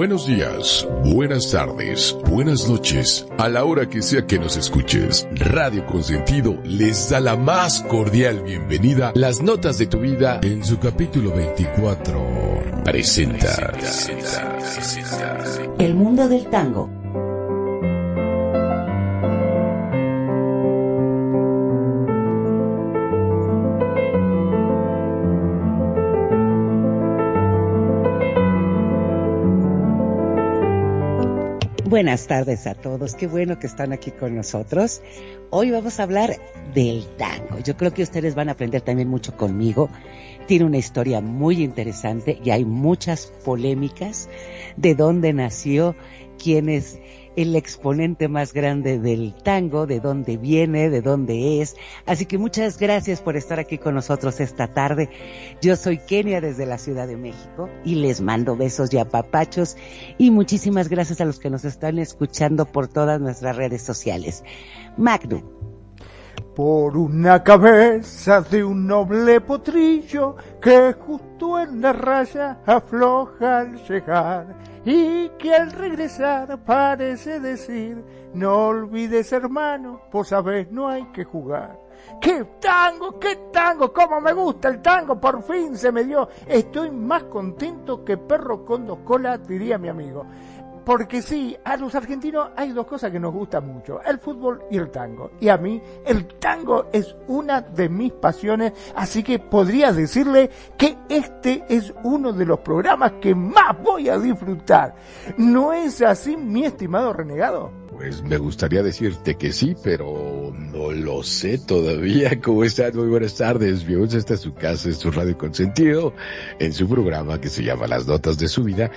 Buenos días, buenas tardes, buenas noches, a la hora que sea que nos escuches. Radio Consentido les da la más cordial bienvenida. Las notas de tu vida en su capítulo 24 presenta. El mundo del tango. Buenas tardes a todos, qué bueno que están aquí con nosotros. Hoy vamos a hablar del tango. Yo creo que ustedes van a aprender también mucho conmigo. Tiene una historia muy interesante y hay muchas polémicas de dónde nació, quién es el exponente más grande del tango, de dónde viene, de dónde es. Así que muchas gracias por estar aquí con nosotros esta tarde. Yo soy Kenia desde la Ciudad de México y les mando besos y apapachos y muchísimas gracias a los que nos están escuchando por todas nuestras redes sociales. Magnum. Por una cabeza de un noble potrillo que justo en la raya afloja al llegar y que al regresar parece decir, no olvides hermano, pues sabes no hay que jugar. ¡Qué tango, qué tango! ¡Cómo me gusta el tango! Por fin se me dio. Estoy más contento que perro con dos colas, diría mi amigo. Porque sí, a los argentinos hay dos cosas que nos gustan mucho, el fútbol y el tango. Y a mí el tango es una de mis pasiones, así que podría decirle que este es uno de los programas que más voy a disfrutar. ¿No es así, mi estimado renegado? Pues me gustaría decirte que sí, pero no lo sé todavía. ¿Cómo están? Muy buenas tardes. Bienvenidos esta es su casa, es su radio consentido, en su programa que se llama Las Notas de su Vida.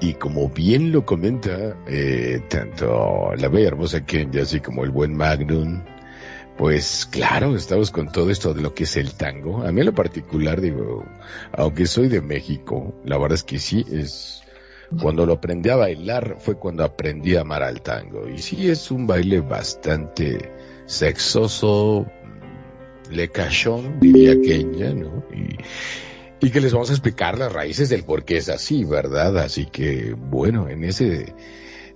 Y como bien lo comenta, eh, tanto la bella hermosa Kenya, así como el buen Magnum, pues claro, estamos con todo esto de lo que es el tango. A mí en lo particular, digo, aunque soy de México, la verdad es que sí, es cuando lo aprendí a bailar fue cuando aprendí a amar al tango. Y sí es un baile bastante sexoso, lecachón, diría Kenia, ¿no? Y, y que les vamos a explicar las raíces del por qué es así, ¿verdad? Así que, bueno, en ese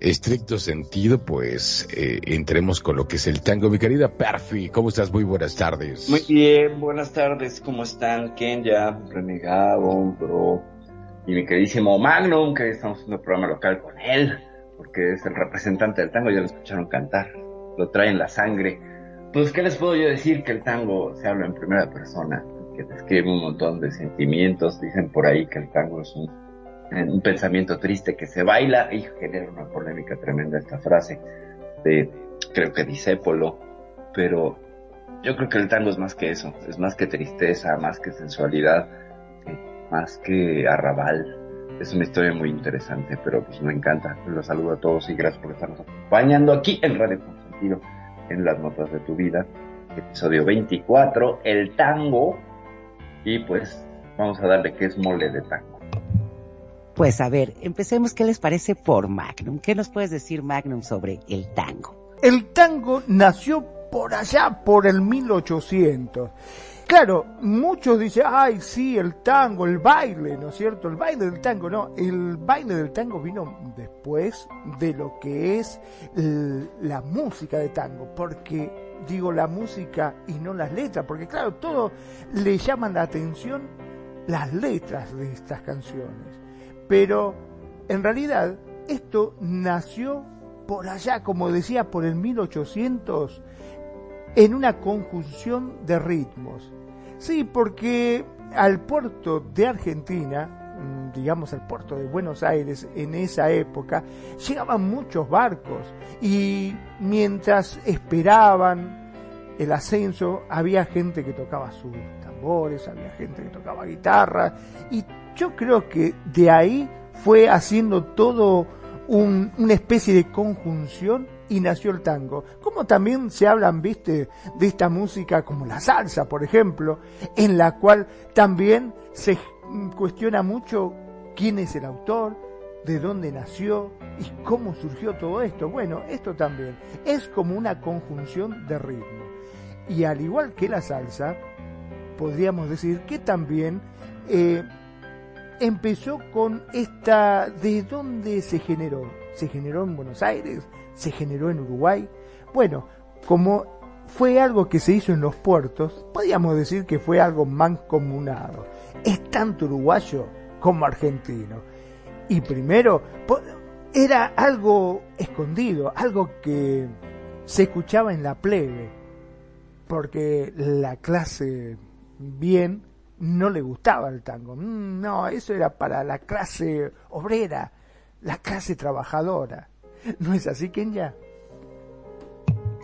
estricto sentido, pues eh, entremos con lo que es el tango. Mi querida Perfi, ¿cómo estás? Muy buenas tardes. Muy bien, buenas tardes, ¿cómo están? Kenya, Renegado, Bro, y mi queridísimo Magnum, que estamos haciendo un programa local con él, porque es el representante del tango, ya lo escucharon cantar, lo trae la sangre. Pues, ¿qué les puedo yo decir? Que el tango se habla en primera persona, que describe un montón de sentimientos, dicen por ahí que el tango es un, un pensamiento triste que se baila y genera una polémica tremenda esta frase de, creo que Disépolo, pero yo creo que el tango es más que eso, es más que tristeza, más que sensualidad, más que arrabal. Es una historia muy interesante, pero pues me encanta. Los saludo a todos y gracias por estarnos acompañando aquí en Radio Consentido, en las notas de tu vida, episodio 24, el tango. Y pues vamos a darle que es mole de tango. Pues a ver, empecemos. ¿Qué les parece por Magnum? ¿Qué nos puedes decir, Magnum, sobre el tango? El tango nació por allá, por el 1800. Claro, muchos dicen, ay, sí, el tango, el baile, ¿no es cierto? El baile del tango, no, el baile del tango vino después de lo que es la música de tango, porque digo la música y no las letras, porque claro, todo le llaman la atención las letras de estas canciones. Pero en realidad esto nació por allá, como decía, por el 1800, en una conjunción de ritmos. Sí, porque al puerto de Argentina, mm, digamos al puerto de Buenos Aires en esa época, llegaban muchos barcos y mientras esperaban el ascenso había gente que tocaba sus tambores, había gente que tocaba guitarra y yo creo que de ahí fue haciendo todo una especie de conjunción y nació el tango. Como también se hablan, viste, de esta música como la salsa, por ejemplo, en la cual también se cuestiona mucho quién es el autor, de dónde nació y cómo surgió todo esto. Bueno, esto también es como una conjunción de ritmo. Y al igual que la salsa, podríamos decir que también eh, empezó con esta, ¿de dónde se generó? ¿Se generó en Buenos Aires? ¿Se generó en Uruguay? Bueno, como fue algo que se hizo en los puertos, podríamos decir que fue algo mancomunado. Es tanto uruguayo como argentino. Y primero, era algo escondido, algo que se escuchaba en la plebe, porque la clase bien no le gustaba el tango. Mm, no, eso era para la clase obrera, la clase trabajadora. ¿No es así, Kenya?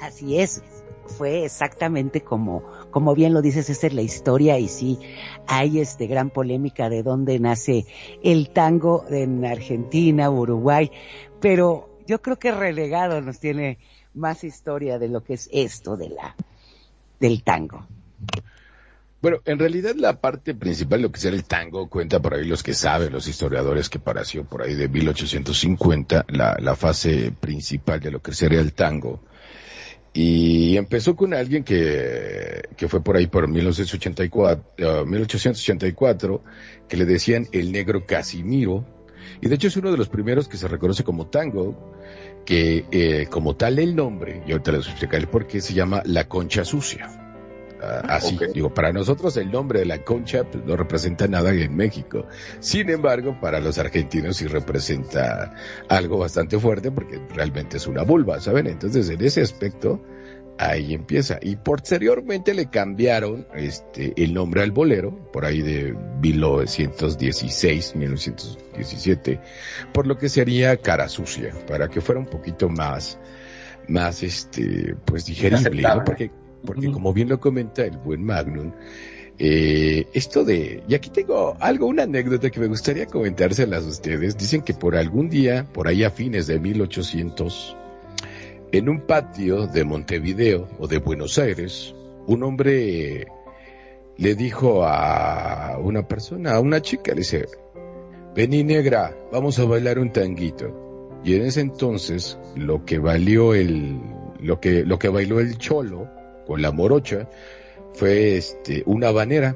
Así es. Fue exactamente como, como bien lo dices, esa es la historia y sí, hay este gran polémica de dónde nace el tango en Argentina, Uruguay, pero yo creo que relegado nos tiene más historia de lo que es esto de la, del tango. Bueno, en realidad la parte principal de lo que será el tango, cuenta por ahí los que saben, los historiadores, que pareció por ahí de 1850, la, la fase principal de lo que sería el tango. Y empezó con alguien que, que fue por ahí por 1984, 1884, uh, que le decían el negro Casimiro. Y de hecho es uno de los primeros que se reconoce como tango, que eh, como tal el nombre, y ahorita les voy a explicar el por qué, se llama La Concha Sucia. Ah, así, digo, para nosotros el nombre de la concha pues, no representa nada en México. Sin embargo, para los argentinos sí representa algo bastante fuerte porque realmente es una vulva, ¿saben? Entonces, en ese aspecto, ahí empieza. Y posteriormente le cambiaron este, el nombre al bolero, por ahí de 1916, 1917, por lo que sería cara sucia, para que fuera un poquito más, más, este, pues digerible, ¿no? Porque porque como bien lo comenta el buen Magnum, eh, esto de, y aquí tengo algo, una anécdota que me gustaría comentárselas a ustedes. Dicen que por algún día, por ahí a fines de 1800, en un patio de Montevideo o de Buenos Aires, un hombre le dijo a una persona, a una chica, le dice, vení negra, vamos a bailar un tanguito. Y en ese entonces, lo que valió el, lo que, lo que bailó el cholo, con la morocha fue este, una banera,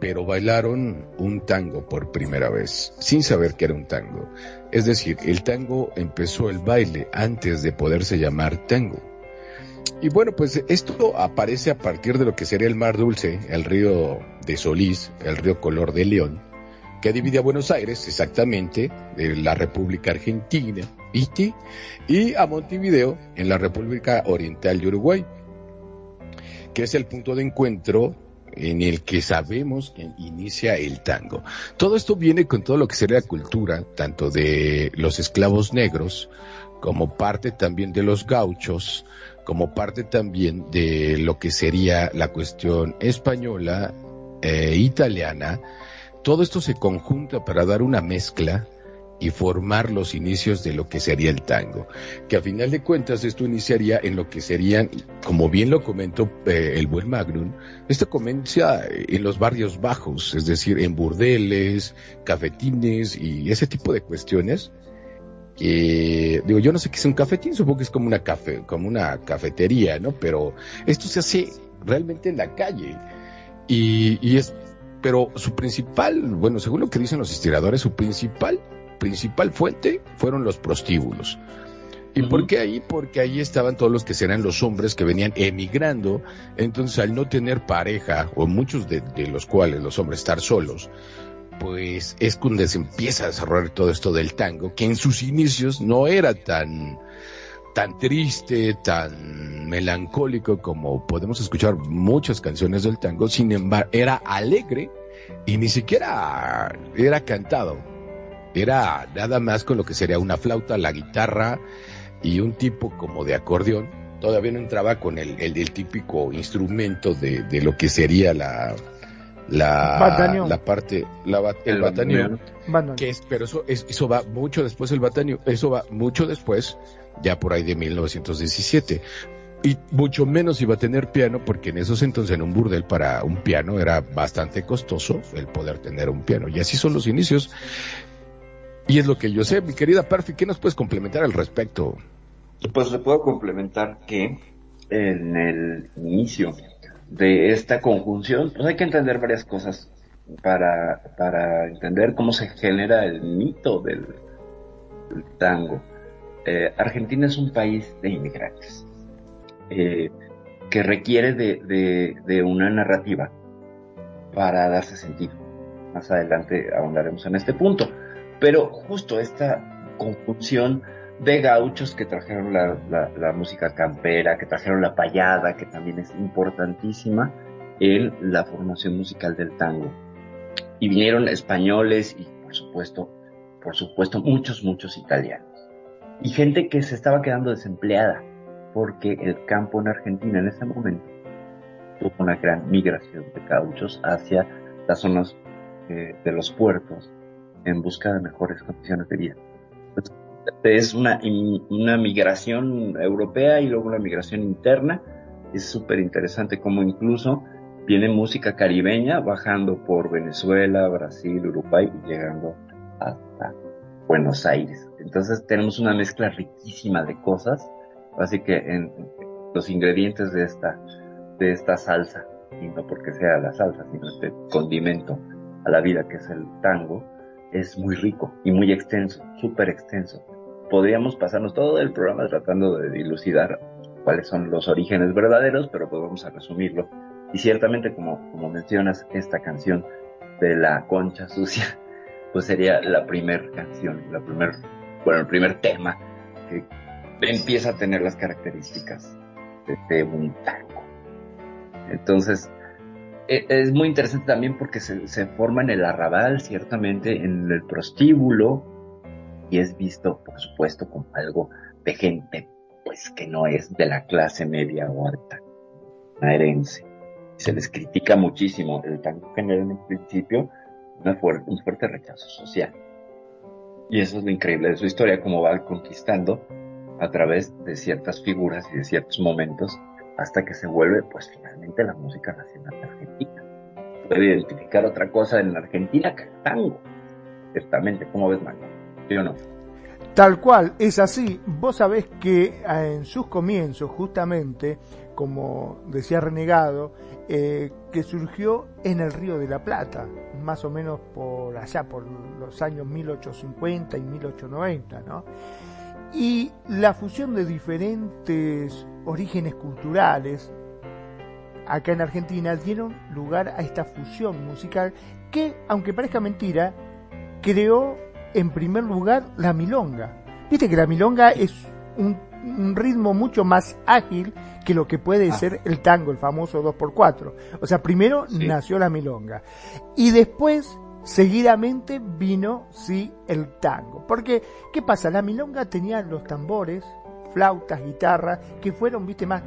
pero bailaron un tango por primera vez, sin saber que era un tango. Es decir, el tango empezó el baile antes de poderse llamar tango. Y bueno, pues esto aparece a partir de lo que sería el Mar Dulce, el río de Solís, el río Color de León, que divide a Buenos Aires exactamente de la República Argentina, y a Montevideo en la República Oriental de Uruguay que es el punto de encuentro en el que sabemos que inicia el tango. Todo esto viene con todo lo que sería la cultura, tanto de los esclavos negros, como parte también de los gauchos, como parte también de lo que sería la cuestión española, e italiana. Todo esto se conjunta para dar una mezcla y formar los inicios de lo que sería el tango. Que a final de cuentas esto iniciaría en lo que serían, como bien lo comentó eh, el buen Magnum, esto comienza en los barrios bajos, es decir, en burdeles, cafetines y ese tipo de cuestiones. Que, digo, yo no sé qué es un cafetín, supongo que es como una café, como una cafetería, ¿no? Pero esto se hace realmente en la calle. Y, y es, pero su principal, bueno, según lo que dicen los estiradores, su principal principal fuente fueron los prostíbulos. ¿Y por qué ahí? Porque ahí estaban todos los que serán los hombres que venían emigrando. Entonces, al no tener pareja, o muchos de, los cuales los hombres estar solos, pues es cuando se empieza a desarrollar todo esto del tango, que en sus inicios no era tan, tan triste, tan melancólico como podemos escuchar muchas canciones del tango, sin embargo, era alegre y ni siquiera era cantado. Era nada más con lo que sería una flauta, la guitarra y un tipo como de acordeón. Todavía no entraba con el, el, típico instrumento de, de, lo que sería la, la, la parte, la, el, batañón, que es, pero eso, eso va mucho después el batañón, eso va mucho después, ya por ahí de 1917. Y mucho menos iba a tener piano, porque en esos entonces en un burdel para un piano era bastante costoso el poder tener un piano. Y así son los inicios. Y es lo que yo sé, mi querida Perfi, ¿qué nos puedes complementar al respecto? Pues le puedo complementar que en el inicio de esta conjunción, pues hay que entender varias cosas para, para entender cómo se genera el mito del, tango. Eh, Argentina es un país de inmigrantes eh, que requiere de, de, una narrativa para darse sentido. Más adelante ahondaremos en este punto. Pero justo esta conjunción de gauchos que trajeron la, música campera, que trajeron la payada, que también es importantísima en la formación musical del tango. Y vinieron españoles y por supuesto, por supuesto, muchos, muchos italianos. Y gente que se estaba quedando desempleada, porque el campo en Argentina en ese momento tuvo una gran migración de gauchos hacia las zonas eh, de los puertos en busca de mejores condiciones de vida es una, una migración europea y luego una migración interna. Es súper interesante como incluso viene música caribeña bajando por Venezuela, Brasil, Uruguay y llegando hasta Buenos Aires. Entonces tenemos una mezcla riquísima de cosas, así que en los ingredientes de esta, de esta salsa, y no porque sea la salsa, sino este condimento a la vida que es el tango, es muy rico y muy extenso, súper extenso podríamos pasarnos todo el programa tratando de dilucidar cuáles son los orígenes verdaderos, pero pues vamos a resumirlo. Y ciertamente, como, como mencionas, esta canción de la concha sucia, pues sería la primera canción, la primer, bueno, el primer tema que empieza a tener las características de, un tango. Entonces, es muy interesante también porque se, se forma en el arrabal, ciertamente, en el prostíbulo, y es visto, por supuesto, como algo de gente, pues que no es de la clase media o alta, herencia. Se les critica muchísimo. El tango genera en un principio un fuerte rechazo social. Y eso es lo increíble de su historia, cómo va conquistando a través de ciertas figuras y de ciertos momentos hasta que se vuelve, pues finalmente, la música nacional Argentina. Puede identificar otra cosa en Argentina que el tango. Ciertamente, ¿cómo ves, Manuel? Tal cual, es así. Vos sabés que eh, en sus comienzos, justamente, como decía Renegado, eh, que surgió en el Río de la Plata, más o menos por allá, por los años 1850 y 1890, ¿no? Y la fusión de diferentes orígenes culturales acá en Argentina dieron lugar a esta fusión musical que, aunque parezca mentira, creó en primer lugar la milonga. Viste que la milonga es un, ritmo mucho más ágil que lo que puede ah. ser el tango, el famoso 2x4. O sea, primero nació la milonga. Y después, seguidamente, vino, sí, el tango. Porque, ¿qué pasa? La milonga tenía los tambores, flautas, guitarras, que fueron, viste, más,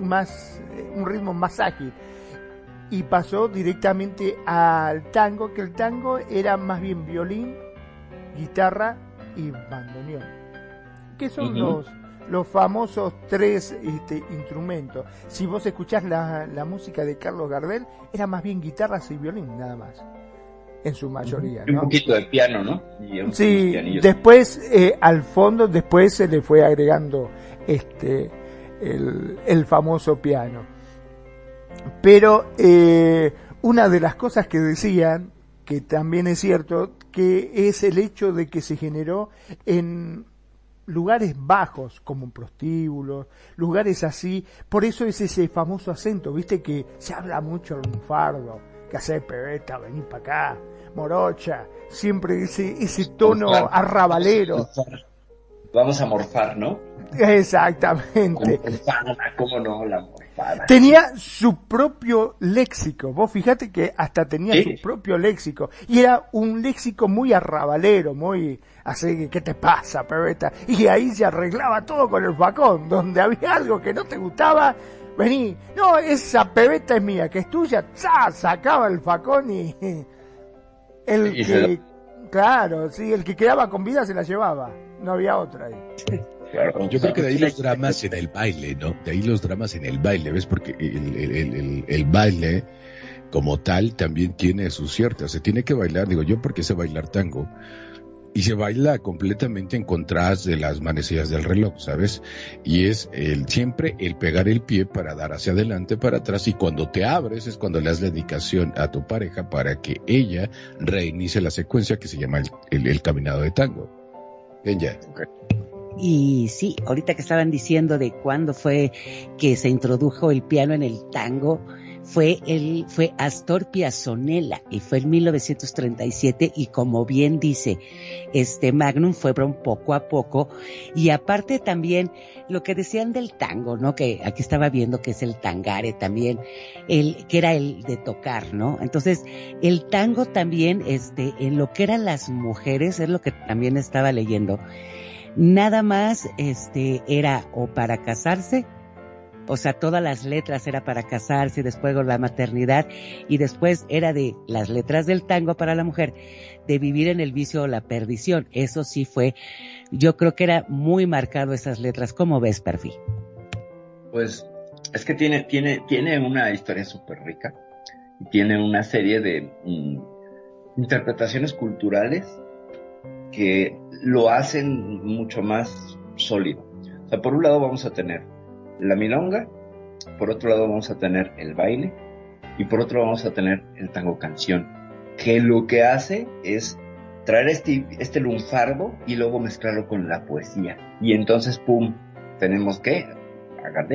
más, eh, un ritmo más ágil. Y pasó directamente al tango, que el tango era más bien violín, guitarra y bandoneón, que son los, los famosos tres este, instrumentos. Si vos escuchás la, la, música de Carlos Gardel, era más bien guitarras y violín, nada más. En su mayoría. Un poquito de piano, ¿no? sí, después, eh, al fondo, después se le fue agregando este el, el famoso piano. Pero eh, una de las cosas que decían, que también es cierto, que es el hecho de que se generó en lugares bajos, como prostíbulos, lugares así. Por eso es ese famoso acento, viste que se habla mucho en fardo, que hace pebeta, vení para acá, morocha, siempre ese, ese tono arrabalero. Vamos a morfar, ¿no? Exactamente. ¿Cómo no? La morfada. Tenía su propio léxico. Vos fíjate que hasta tenía su propio léxico. Y era un léxico muy arrabalero, muy así, ¿qué te pasa, pebeta? Y ahí se arreglaba todo con el facón. Donde había algo que no te gustaba, vení. No, esa pebeta es mía, que es tuya. ¡Za! Sacaba el facón y... El que... Claro, sí, el que quedaba con vida se la llevaba. No había otra ahí. Yo creo que de ahí los dramas en el baile, ¿no? De ahí los dramas en el baile, ¿ves? Porque el, baile como tal también tiene su cierta, se tiene que bailar, digo yo porque sé bailar tango, y se baila completamente en contraste de las manecillas del reloj, ¿sabes? Y es el, siempre el pegar el pie para dar hacia adelante, para atrás, y cuando te abres es cuando le das la dedicación a tu pareja para que ella reinicie la secuencia que se llama el, caminado de tango. Ven ya. Y sí, ahorita que estaban diciendo de cuándo fue que se introdujo el piano en el tango, fue el, fue Astor Piazzolla y fue en 1937 y como bien dice, este Magnum fue poco a poco y aparte también lo que decían del tango, ¿no? Que aquí estaba viendo que es el tangare también, el, que era el de tocar, ¿no? Entonces, el tango también, este, en lo que eran las mujeres, es lo que también estaba leyendo, nada más, este, era o para casarse o sea, todas las letras era para casarse, después la maternidad y después era de las letras del tango para la mujer, de vivir en el vicio o la perdición. Eso sí fue, yo creo que era muy marcado esas letras. ¿Cómo ves, Perfil? Pues es que tiene, tiene, tiene una historia súper rica y tiene una serie de mm, interpretaciones culturales que lo hacen mucho más sólido. O sea, por un lado vamos a tener la milonga, por otro lado vamos a tener el baile y por otro vamos a tener el tango canción, que lo que hace es traer este, este lunfardo y luego mezclarlo con la poesía. Y entonces, ¡pum!, tenemos que, a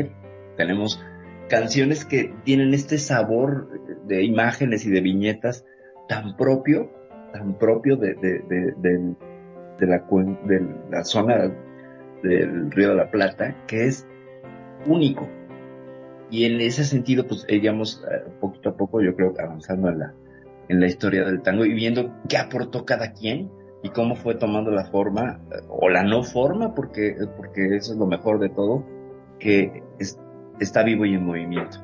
tenemos canciones que tienen este sabor de imágenes y de viñetas tan propio, tan propio de, de, de la zona del Río de la Plata, que es único. Y en ese sentido, pues íbamos eh, poquito a poco, yo creo, avanzando en la, en la historia del tango y viendo qué aportó cada quien y cómo fue tomando la forma eh, o la no forma, porque, porque eso es lo mejor de todo, que está vivo y en movimiento,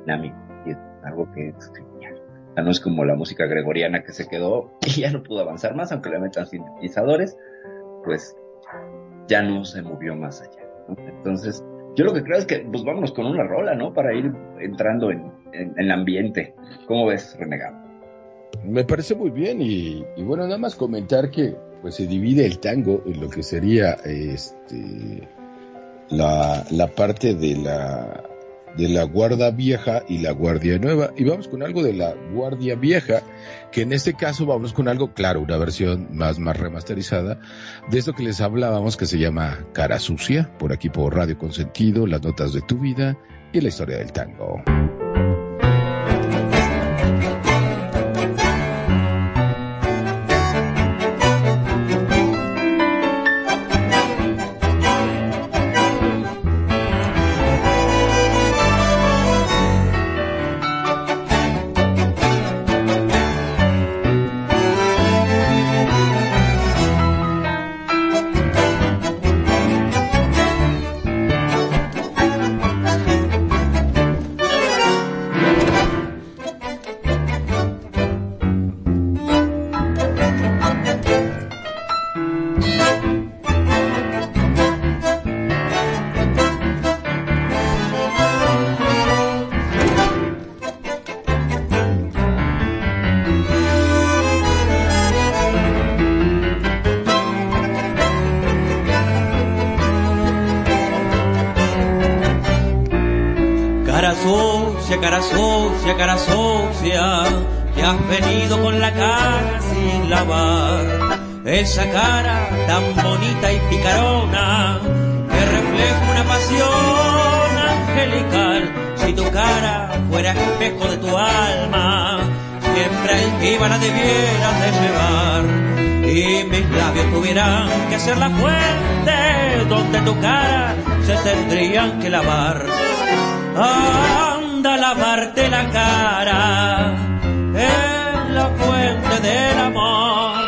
dinámico, y es algo que es genial. no es como la música gregoriana que se quedó y ya no pudo avanzar más, aunque le metan sintetizadores, pues ya no se movió más allá. Entonces, yo lo que creo es que, pues vámonos con una rola, ¿no? Para ir entrando en, el ambiente. ¿Cómo ves, Renegado? Me parece muy bien y, bueno, nada más comentar que pues se divide el tango en lo que sería este la, la parte de la de la Guardia Vieja y la Guardia Nueva. Y vamos con algo de la Guardia Vieja, que en este caso vamos con algo, claro, una versión más, más remasterizada, de esto que les hablábamos que se llama Cara Sucia, por aquí por Radio Consentido, las notas de tu vida y la historia del tango. sucia, cara sucia, que has venido con la cara sin lavar. Esa cara tan bonita y picarona, que refleja una pasión angelical. Si tu cara fuera espejo de tu alma, siempre altiva la debieras de llevar. Y mis labios tuvieran que ser la fuente donde tu cara se tendrían que lavar. Ah, lavarte la cara en la fuente del amor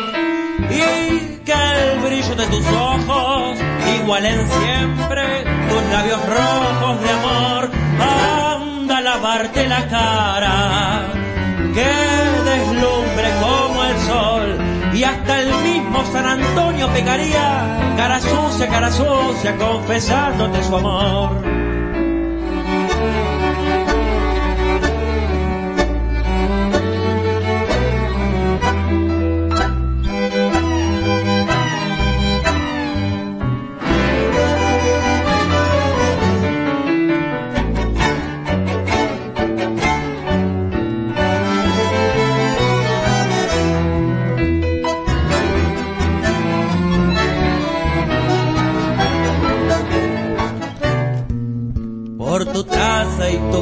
y que el brillo de tus ojos igualen siempre tus labios rojos de amor. Anda a lavarte la cara que deslumbre como el sol y hasta el mismo San Antonio pecaría cara sucia, cara sucia, confesándote su amor.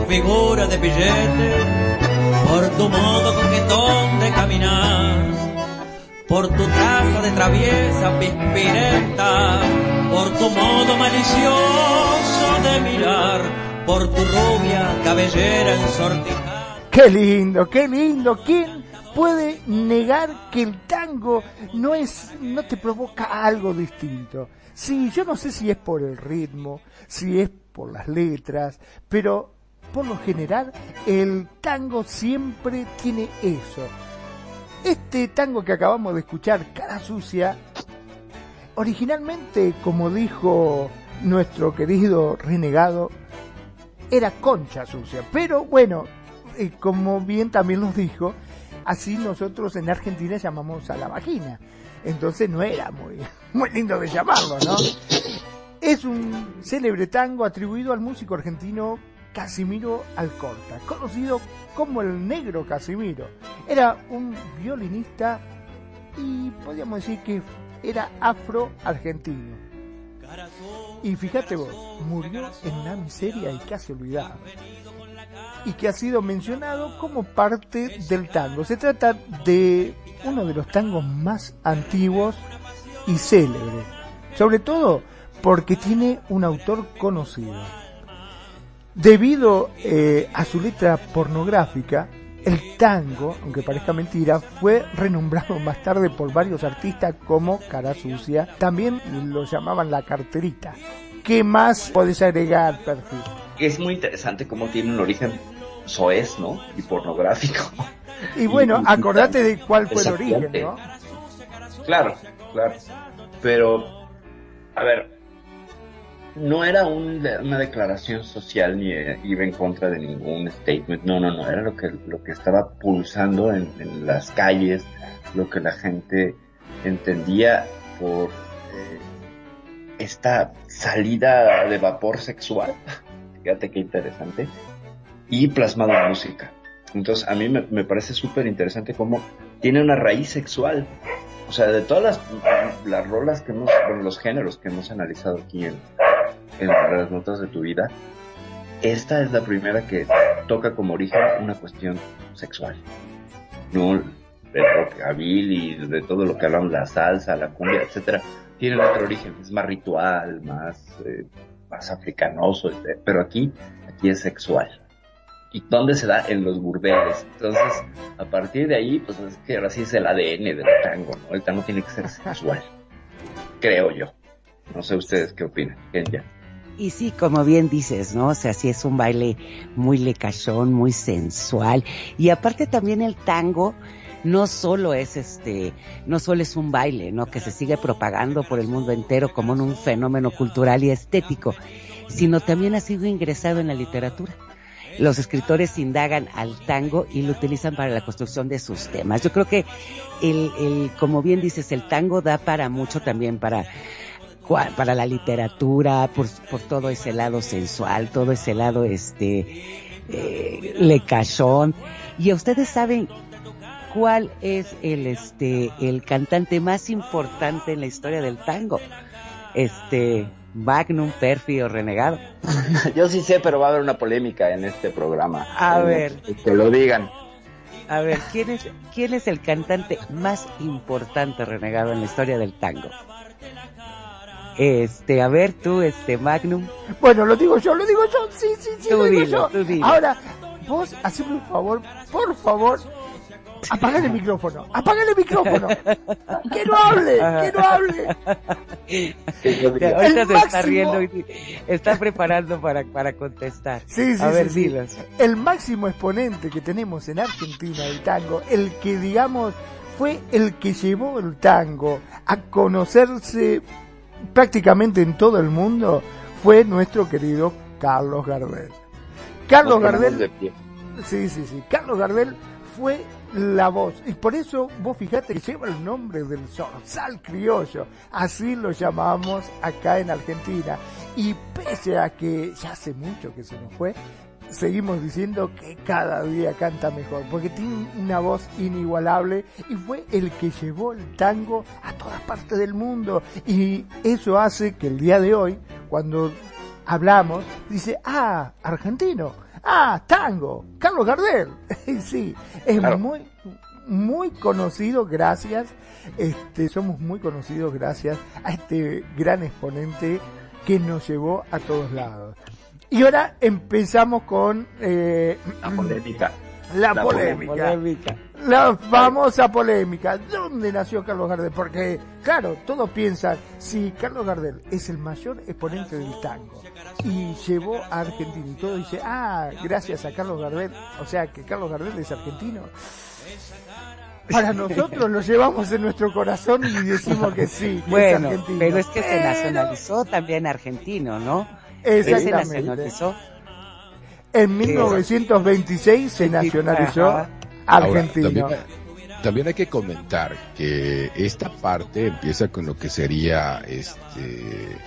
Figura de billete, por tu modo coquetón de caminar, por tu traza de traviesa pispireta, por tu modo malicioso de mirar, por tu rubia cabellera ensortijada. Qué lindo, qué lindo. ¿Quién puede negar que el tango no es, no te provoca algo distinto? Sí, yo no sé si es por el ritmo, si es por las letras, pero por lo general, el tango siempre tiene eso. Este tango que acabamos de escuchar, Cara Sucia, originalmente, como dijo nuestro querido renegado, era concha sucia. Pero bueno, eh, como bien también nos dijo, así nosotros en Argentina llamamos a la vagina. Entonces no era muy, muy lindo de llamarlo, ¿no? Es un célebre tango atribuido al músico argentino Casimiro Alcorta, conocido como el negro Casimiro. Era un violinista y podríamos decir que era afro-argentino. Y fíjate vos, murió en una miseria y casi olvidado. Y que ha sido mencionado como parte del tango. Se trata de uno de los tangos más antiguos y célebres. Sobre todo porque tiene un autor conocido. Debido eh, a su letra pornográfica, el tango, aunque parezca mentira, fue renombrado más tarde por varios artistas como Cara Sucia. También lo llamaban la carterita. ¿Qué más podés agregar, Perfil? Es muy interesante cómo tiene un origen soez, ¿no? Y pornográfico. Y bueno, acordate de cuál fue el origen, ¿no? Claro, claro. Pero, a ver, no era una declaración social ni eh, iba en contra de ningún statement, no, no, no, era lo que, lo que estaba pulsando en, las calles, lo que la gente entendía por eh, esta salida de vapor sexual, fíjate qué interesante, y plasmado en música. Entonces a mí me, parece súper interesante cómo tiene una raíz sexual. O sea, de todas las, las rolas que hemos, bueno, los géneros que hemos analizado aquí en, en las notas de tu vida, esta es la primera que toca como origen una cuestión sexual. No de rockabil de todo lo que hablamos, la salsa, la cumbia, etcétera, tiene otro origen, es más ritual, más, eh, más africanoso, este, pero aquí, aquí es sexual. ¿Y dónde se da? En los burdeles. Entonces, a partir de ahí, pues es que ahora sí es el ADN del tango, ¿no? El tango tiene que ser sexual. Creo yo. No sé ustedes qué opinan. ya? Y sí, como bien dices, ¿no? O sea, sí es un baile muy lecachón, muy sensual. Y aparte también el tango no solo es este, no solo es un baile, ¿no? Que se sigue propagando por el mundo entero como un fenómeno cultural y estético, sino también ha sido ingresado en la literatura. Los escritores indagan al tango y lo utilizan para la construcción de sus temas. Yo creo que el, el como bien dices, el tango da para mucho también para para la literatura, por, por todo ese lado sensual, todo ese lado este eh, lecachón. Y ustedes saben ¿cuál es el este el cantante más importante en la historia del tango? Este Magnum, Perfi o Renegado. Yo sí sé, pero va a haber una polémica en este programa. A ver. Que lo digan. A ver, ¿quién es, ¿quién es el cantante más importante renegado en la historia del tango? Este, a ver tú, este, Magnum. Bueno, lo digo yo, lo digo yo, sí, sí, sí, Tú lo digo dilo, yo. dilo. Ahora, vos, haceme un favor, por favor, apaga el micrófono, apaga el micrófono. Que no hable, que no hable. Ahorita se está riendo y está preparando para, para contestar. Sí, sí, a ver, sí, sí. dilos. El máximo exponente que tenemos en Argentina del tango, el que digamos fue el que llevó el tango a conocerse prácticamente en todo el mundo, fue nuestro querido Carlos Gardel. Carlos Gardel. Sí, sí, sí. Carlos Gardel fue la voz. Y por eso vos fijate que lleva el nombre del zorzal criollo. Así lo llamamos acá en Argentina. Y pese a que ya hace mucho que se nos fue, seguimos diciendo que cada día canta mejor. Porque tiene una voz inigualable y fue el que llevó el tango a todas partes del mundo. Y eso hace que el día de hoy, cuando hablamos, dice, ah, argentino, ah, tango, Carlos Gardel. Sí, es Claro. muy, muy conocido gracias, este, somos muy conocidos gracias a este gran exponente que nos llevó a todos lados. Y ahora empezamos con eh, La polémica. la La polémica. Polémica. La famosa polémica. ¿Dónde nació Carlos Gardel? Porque, claro, todos piensan, si Carlos Gardel es el mayor exponente del tango y llevó a Argentina y todo dice, ah, gracias a Carlos Gardel, o sea que Carlos Gardel es argentino. Para nosotros lo llevamos en nuestro corazón y decimos que sí, que es Bueno, argentino. pero es que se nacionalizó también argentino, ¿no? Se Exactamente. En 1926 se nacionalizó argentino. Ahora, también, también hay que comentar que esta parte empieza con lo que sería este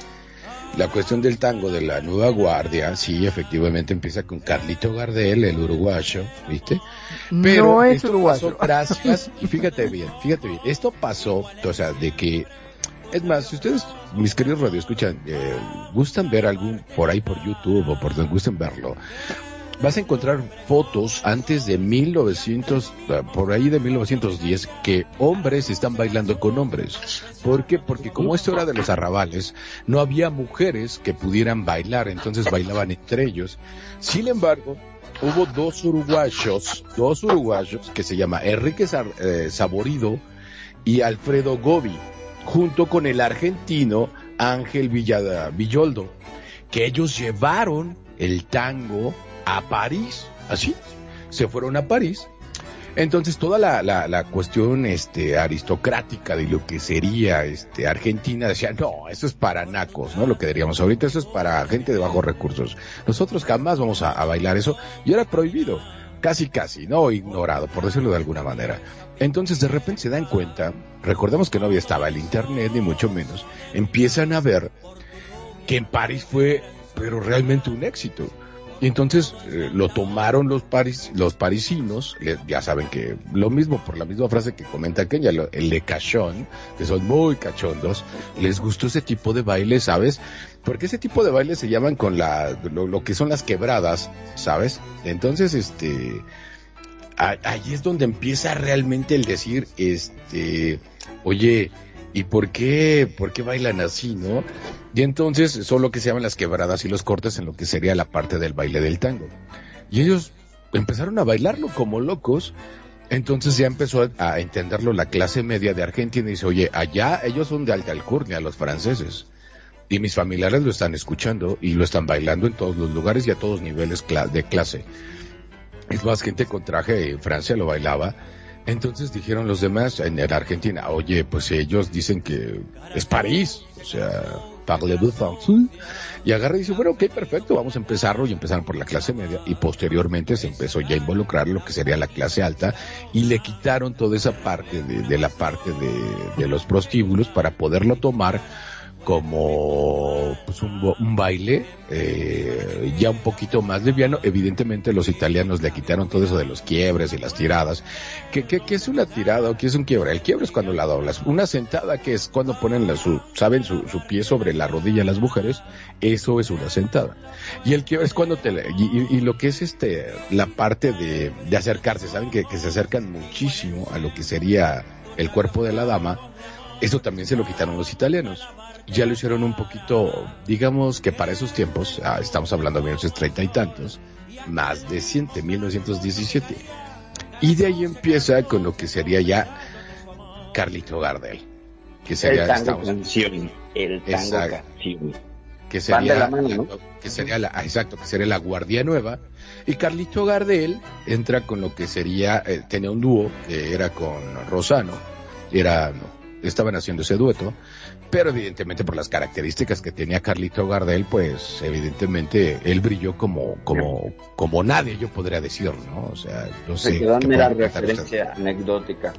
la cuestión del tango de la nueva guardia, sí, efectivamente empieza con Carlito Gardel, el uruguayo, ¿viste? no es esto uruguayo. pasó gracias, y fíjate bien, fíjate bien, esto pasó, o sea, de que, es más, si ustedes, mis queridos radioescuchan, eh, gustan ver algún, por ahí por YouTube o por donde gusten verlo, vas a encontrar fotos antes de 1900, eh, por ahí de 1910, que hombres están bailando con hombres. ¿Por qué? Porque como esto era de los arrabales, no había mujeres que pudieran bailar, entonces bailaban entre ellos. Sin embargo, hubo dos uruguayos, dos uruguayos que se llama Enrique eh, Saborido y Alfredo Gobi, junto con el argentino Ángel Villada, Villoldo, que ellos llevaron el tango a París, así, se fueron a París. Entonces toda la, la, la cuestión este, aristocrática de lo que sería este, Argentina decía, no, eso es para nacos, ¿no? Lo que diríamos ahorita, eso es para gente de bajos recursos. Nosotros jamás vamos a, a bailar eso y era prohibido, casi casi, no ignorado, por decirlo de alguna manera. Entonces de repente se dan cuenta, recordemos que no había estaba el internet ni mucho menos, empiezan a ver que en París fue, pero realmente un éxito. Y entonces eh, lo tomaron los paris, los parisinos, ya saben que lo mismo por la misma frase que comenta Kenya, lo- el de cachón, que son muy cachondos, les gustó ese tipo de baile, ¿sabes? Porque ese tipo de baile se llaman con la, lo, que son las quebradas, ¿sabes? Entonces, este, ahí es donde empieza realmente el decir, este, oye, ¿y por qué, por qué bailan así, no? Y entonces son lo que se llaman las quebradas y los cortes en lo que sería la parte del baile del tango. Y ellos empezaron a bailarlo como locos. Entonces ya empezó a, entenderlo la clase media de Argentina y dice, oye, allá ellos son de alta alcurnia, los franceses. Y mis familiares lo están escuchando y lo están bailando en todos los lugares y a todos niveles de clase. Es más, gente con traje en Francia lo bailaba. Entonces dijeron los demás en, en Argentina, oye, pues ellos dicen que es París, o sea, parlez-vous français? Y agarra y dice, bueno, ok, perfecto, vamos a empezarlo y empezaron por la clase media y posteriormente se empezó ya a involucrar lo que sería la clase alta y le quitaron toda esa parte de, la parte de los prostíbulos para poderlo tomar como pues, un, un baile eh, ya un poquito más liviano. Evidentemente los italianos le quitaron todo eso de los quiebres y las tiradas. ¿Qué, qué, qué es una tirada o qué es un quiebre? El quiebre es cuando la doblas. Una sentada que es cuando ponen la, su, saben, su, su pie sobre la rodilla las mujeres. Eso es una sentada. Y el quiebre es cuando te, y, y- y lo que es este, la parte de, de acercarse, saben que, que se acercan muchísimo a lo que sería el cuerpo de la dama. Eso también se lo quitaron los italianos ya lo hicieron un poquito, digamos que para esos tiempos, ah, estamos hablando de 1930 y tantos, más decente, 1917. Y de ahí empieza con lo que sería ya Carlito Gardel, que sería, el tango estamos- canción. El tango Exacto. canción. que de sería, la mano, ¿no? que sería la, exacto, que sería la Guardia Nueva. Y Carlito Gardel entra con lo que sería, eh, tenía un dúo que era con Rosano, era, estaban haciendo ese dueto, pero evidentemente por las características que tenía Carlito Gardel, pues evidentemente él brilló como, como, como nadie, yo podría decir, ¿no? O sea, no sé. Se quedó en mera ustedes. referencia anecdótica.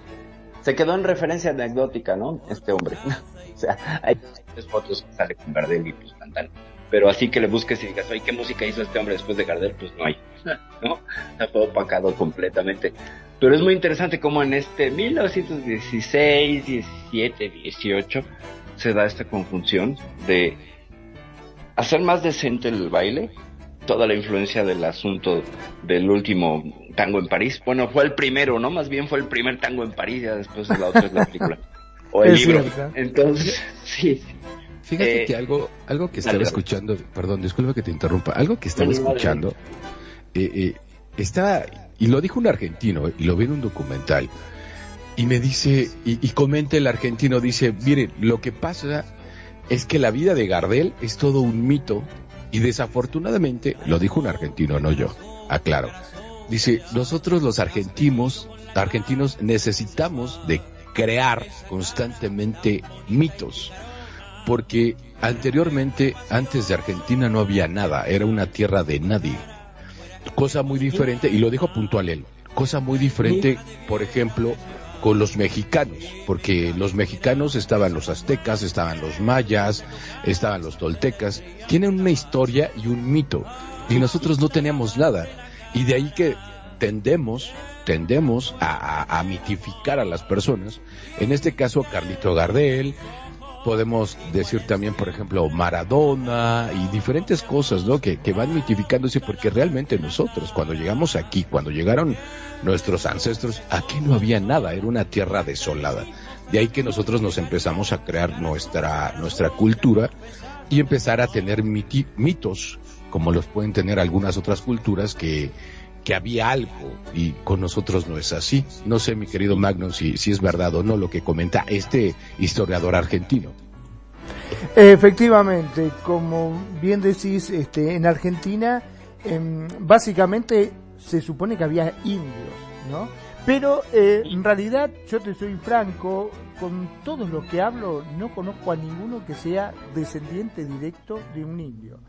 Se quedó en referencia anecdótica, ¿no? Este hombre. o sea, hay tres fotos que sale con Gardel y pues cantan. Pero así que le busques y digas, oye, ¿qué música hizo este hombre después de Gardel? Pues no hay, ¿no? Está todo opacado completamente. Pero es muy interesante cómo en este 1916, 17, 18 se da esta conjunción de hacer más decente el baile, toda la influencia del asunto del último tango en París. Bueno, fue el primero, ¿no? Más bien fue el primer tango en París, ya después la otra es la película. O el Es libro. cierto. Entonces, sí. Fíjate Eh, que algo, algo que estaba dale, escuchando, perdón, disculpa que te interrumpa, algo que estaba escuchando, eh, eh, estaba, y lo dijo un argentino, y lo vi en un documental, y me dice, y, y comenta el argentino, dice, miren, lo que pasa es que la vida de Gardel es todo un mito, y desafortunadamente, lo dijo un argentino, no yo, aclaro, dice, nosotros los argentinos, argentinos necesitamos de crear constantemente mitos, porque anteriormente, antes de Argentina no había nada, era una tierra de nadie. Cosa muy diferente, y lo dijo puntual él, cosa muy diferente, por ejemplo, con los mexicanos, porque los mexicanos estaban los aztecas, estaban los mayas, estaban los toltecas, tienen una historia y un mito, y nosotros no teníamos nada, y de ahí que tendemos, tendemos a, a- a mitificar a las personas, en este caso Carlito Gardel, podemos decir también, por ejemplo, Maradona y diferentes cosas, ¿no? Que, que van mitificándose porque realmente nosotros, cuando llegamos aquí, cuando llegaron nuestros ancestros, aquí no había nada, era una tierra desolada. De ahí que nosotros nos empezamos a crear nuestra, nuestra cultura y empezar a tener miti- mitos, como los pueden tener algunas otras culturas que, que había algo y con nosotros no es así. No sé, mi querido Magnus, si, si es verdad o no lo que comenta este historiador argentino. Efectivamente, como bien decís, este, en Argentina em, básicamente se supone que había indios, ¿no? Pero eh, en realidad, yo te soy franco, con todos los que hablo, no conozco a ninguno que sea descendiente directo de un indio.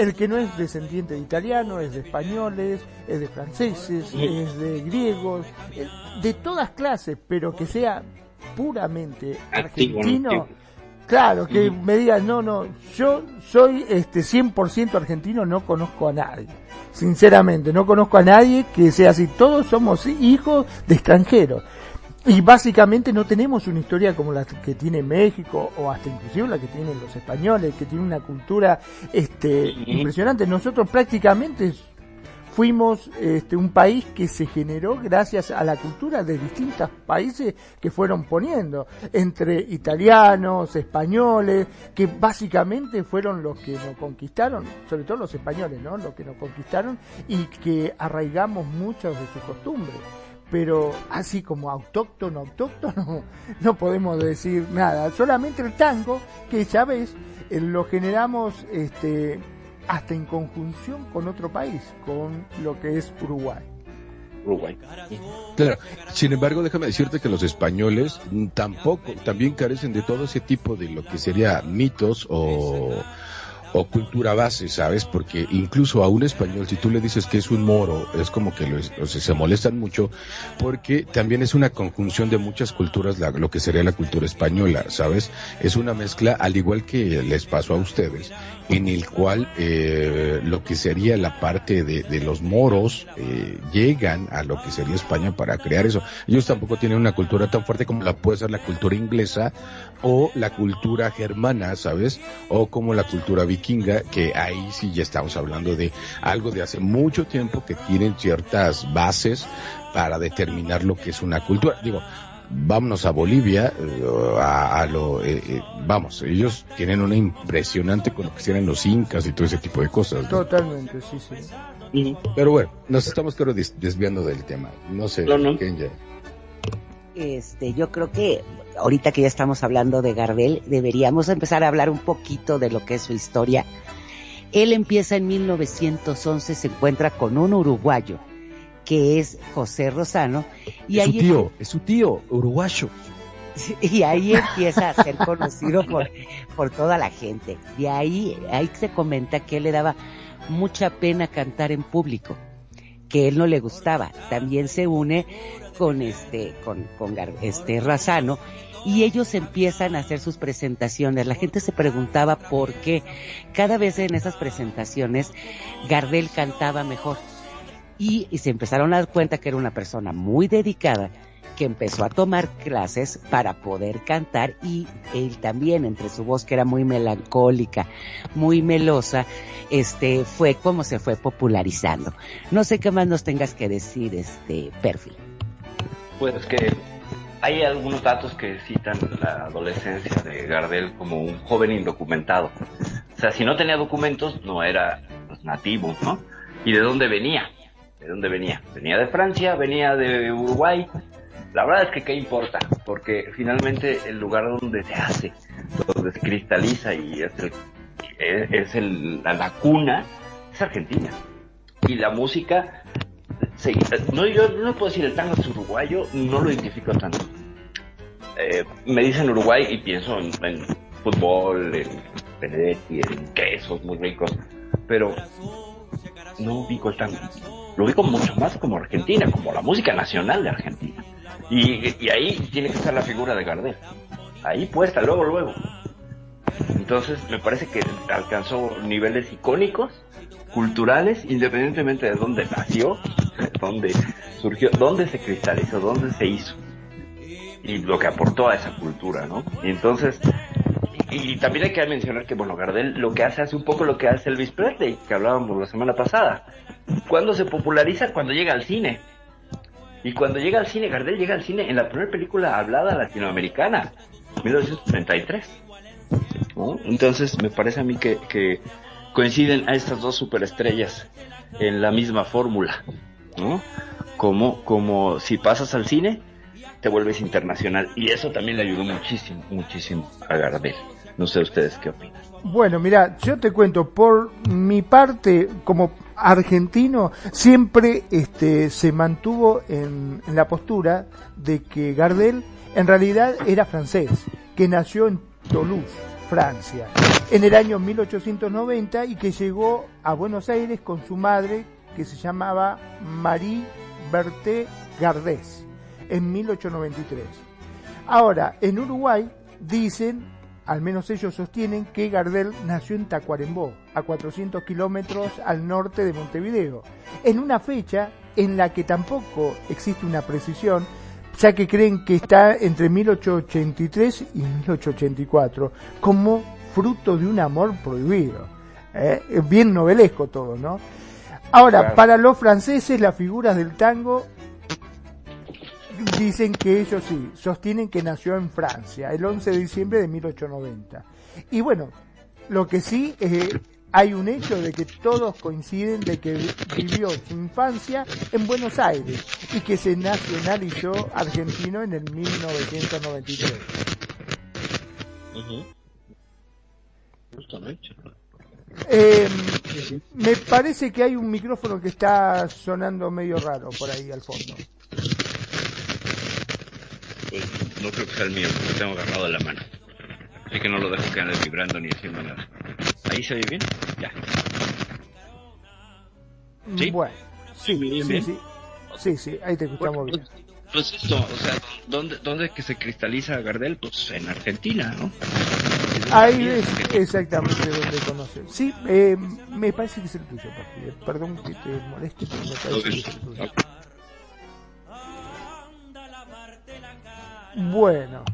El que no es descendiente de italiano, es de españoles, es de franceses, es de griegos, eh, de todas clases, pero que sea puramente argentino. Claro, que me digas, no, no, yo soy este 100% argentino, no conozco a nadie. Sinceramente, no conozco a nadie que sea así. Todos somos hijos de extranjeros. Y básicamente no tenemos una historia como la que tiene México o hasta inclusive la que tienen los españoles, que tiene una cultura este impresionante. Nosotros prácticamente fuimos este, un país que se generó gracias a la cultura de distintos países que fueron poniendo, entre italianos, españoles, que básicamente fueron los que nos conquistaron, sobre todo los españoles, ¿no? Los que nos conquistaron y que arraigamos muchas de sus costumbres. Pero así como autóctono, autóctono, no podemos decir nada. Solamente el tango, que ya ves, eh, lo generamos este, hasta en conjunción con otro país, con lo que es Uruguay. Uruguay. Claro. Sin embargo, déjame decirte que los españoles tampoco, también carecen de todo ese tipo de lo que sería mitos o, o cultura base, ¿sabes? Porque incluso a un español, si tú le dices que es un moro, es como que o sea, se molestan mucho, porque también es una conjunción de muchas culturas, lo que sería la cultura española, ¿sabes? Es una mezcla, al igual que les pasó a ustedes, en el cual eh, lo que sería la parte de, de los moros eh, llegan a lo que sería España para crear eso. Ellos tampoco tienen una cultura tan fuerte como la puede ser la cultura inglesa o la cultura germana, ¿sabes? O como la cultura vikinga, que ahí sí ya estamos hablando de algo de hace mucho tiempo que tienen ciertas bases para determinar lo que es una cultura. Digo, vámonos a Bolivia, eh, a, lo, eh, eh, vamos, ellos tienen una impresionante con lo que tienen los incas y todo ese tipo de cosas. Totalmente, sí, sí. Pero bueno, nos estamos creo desviando del tema. No sé, no, no. Este, yo creo que ahorita que ya estamos hablando de Gardel, deberíamos empezar a hablar un poquito de lo que es su historia. Él empieza en 1911, se encuentra con un uruguayo que es José Rosano. Y es su tío, es su tío, uruguayo. Y ahí empieza a ser conocido por, por toda la gente. De ahí, ahí se comenta que él le daba mucha pena cantar en público, que él no le gustaba. También se une con este, con, con este Razano y ellos empiezan a hacer sus presentaciones. La gente se preguntaba por qué cada vez en esas presentaciones Gardel cantaba mejor. Y, y, se empezaron a dar cuenta que era una persona muy dedicada que empezó a tomar clases para poder cantar y él también entre su voz que era muy melancólica, muy melosa, este fue como se fue popularizando. No sé qué más nos tengas que decir, este perfil. Pues que hay algunos datos que citan la adolescencia de Gardel como un joven indocumentado. O sea, si no tenía documentos, no era pues, nativo, ¿no? ¿Y de dónde venía? ¿De dónde venía? Venía de Francia, venía de Uruguay. La verdad es que qué importa, porque finalmente el lugar donde se hace, donde se cristaliza y es, el, el, la cuna, es Argentina. Y la música no, yo no puedo decir el tango es uruguayo, no lo identifico tanto. Eh, me dicen Uruguay y pienso en, fútbol, en Benedetti, en quesos muy ricos, pero no ubico el tango. Lo ubico mucho más como Argentina, como la música nacional de Argentina. Y, y ahí tiene que estar la figura de Gardel. Ahí puesta, luego, luego. Entonces me parece que alcanzó niveles icónicos, culturales, independientemente de dónde nació, dónde surgió, dónde se cristalizó, dónde se hizo y lo que aportó a esa cultura, ¿no? Y entonces, y, también hay que mencionar que, bueno, Gardel lo que hace hace un poco lo que hace Elvis Presley, que hablábamos la semana pasada. Cuando se populariza, cuando llega al cine. Y cuando llega al cine, Gardel llega al cine en la primera película hablada latinoamericana, 1933. Entonces, me parece a mí que coinciden a estas dos superestrellas en la misma fórmula. ¿no? Como, como si pasas al cine, te vuelves internacional. Y eso también le ayudó muchísimo, muchísimo a Gardel. No sé ustedes qué opinan. Bueno, mira, yo te cuento, por mi parte, como argentino, siempre este, se mantuvo en, en la postura de que Gardel en realidad era francés, que nació en Toulouse, Francia, en el año 1890 y que llegó a Buenos Aires con su madre, que se llamaba Marie Berthe Gardés en 1893. Ahora, en Uruguay dicen, al menos ellos sostienen, que Gardel nació en Tacuarembó, a 400 kilómetros al norte de Montevideo, en una fecha en la que tampoco existe una precisión, ya que creen que está entre 1883 y 1884, como fruto de un amor prohibido. ¿eh? bien novelesco todo, ¿no? Ahora, para los franceses las figuras del tango dicen que ellos sí, sostienen que nació en Francia el 11 de diciembre de 1890. Y bueno, lo que sí eh, hay un hecho de que todos coinciden de que vivió su infancia en Buenos Aires y que se nacionalizó argentino en el 1993. Justamente. Eh, me parece que hay un micrófono que está sonando medio raro por ahí al fondo. Pues no creo que sea el mío, porque lo tengo agarrado en la mano. Así que no lo dejo que ande vibrando ni haciendo nada. Ahí se oye bien. Ya. ¿Sí? Bueno, sí, Bien, sí, bien. sí. Sí, sí, ahí te escuchamos Bueno, bien. pues, pues esto, o sea, ¿dónde, ¿dónde es que se cristaliza Gardel? Pues en Argentina, ¿no? Ahí es exactamente donde conoce. Sí, eh, me parece que es el tuyo. Perdón que te moleste, pero me parece que es el tuyo. Bueno,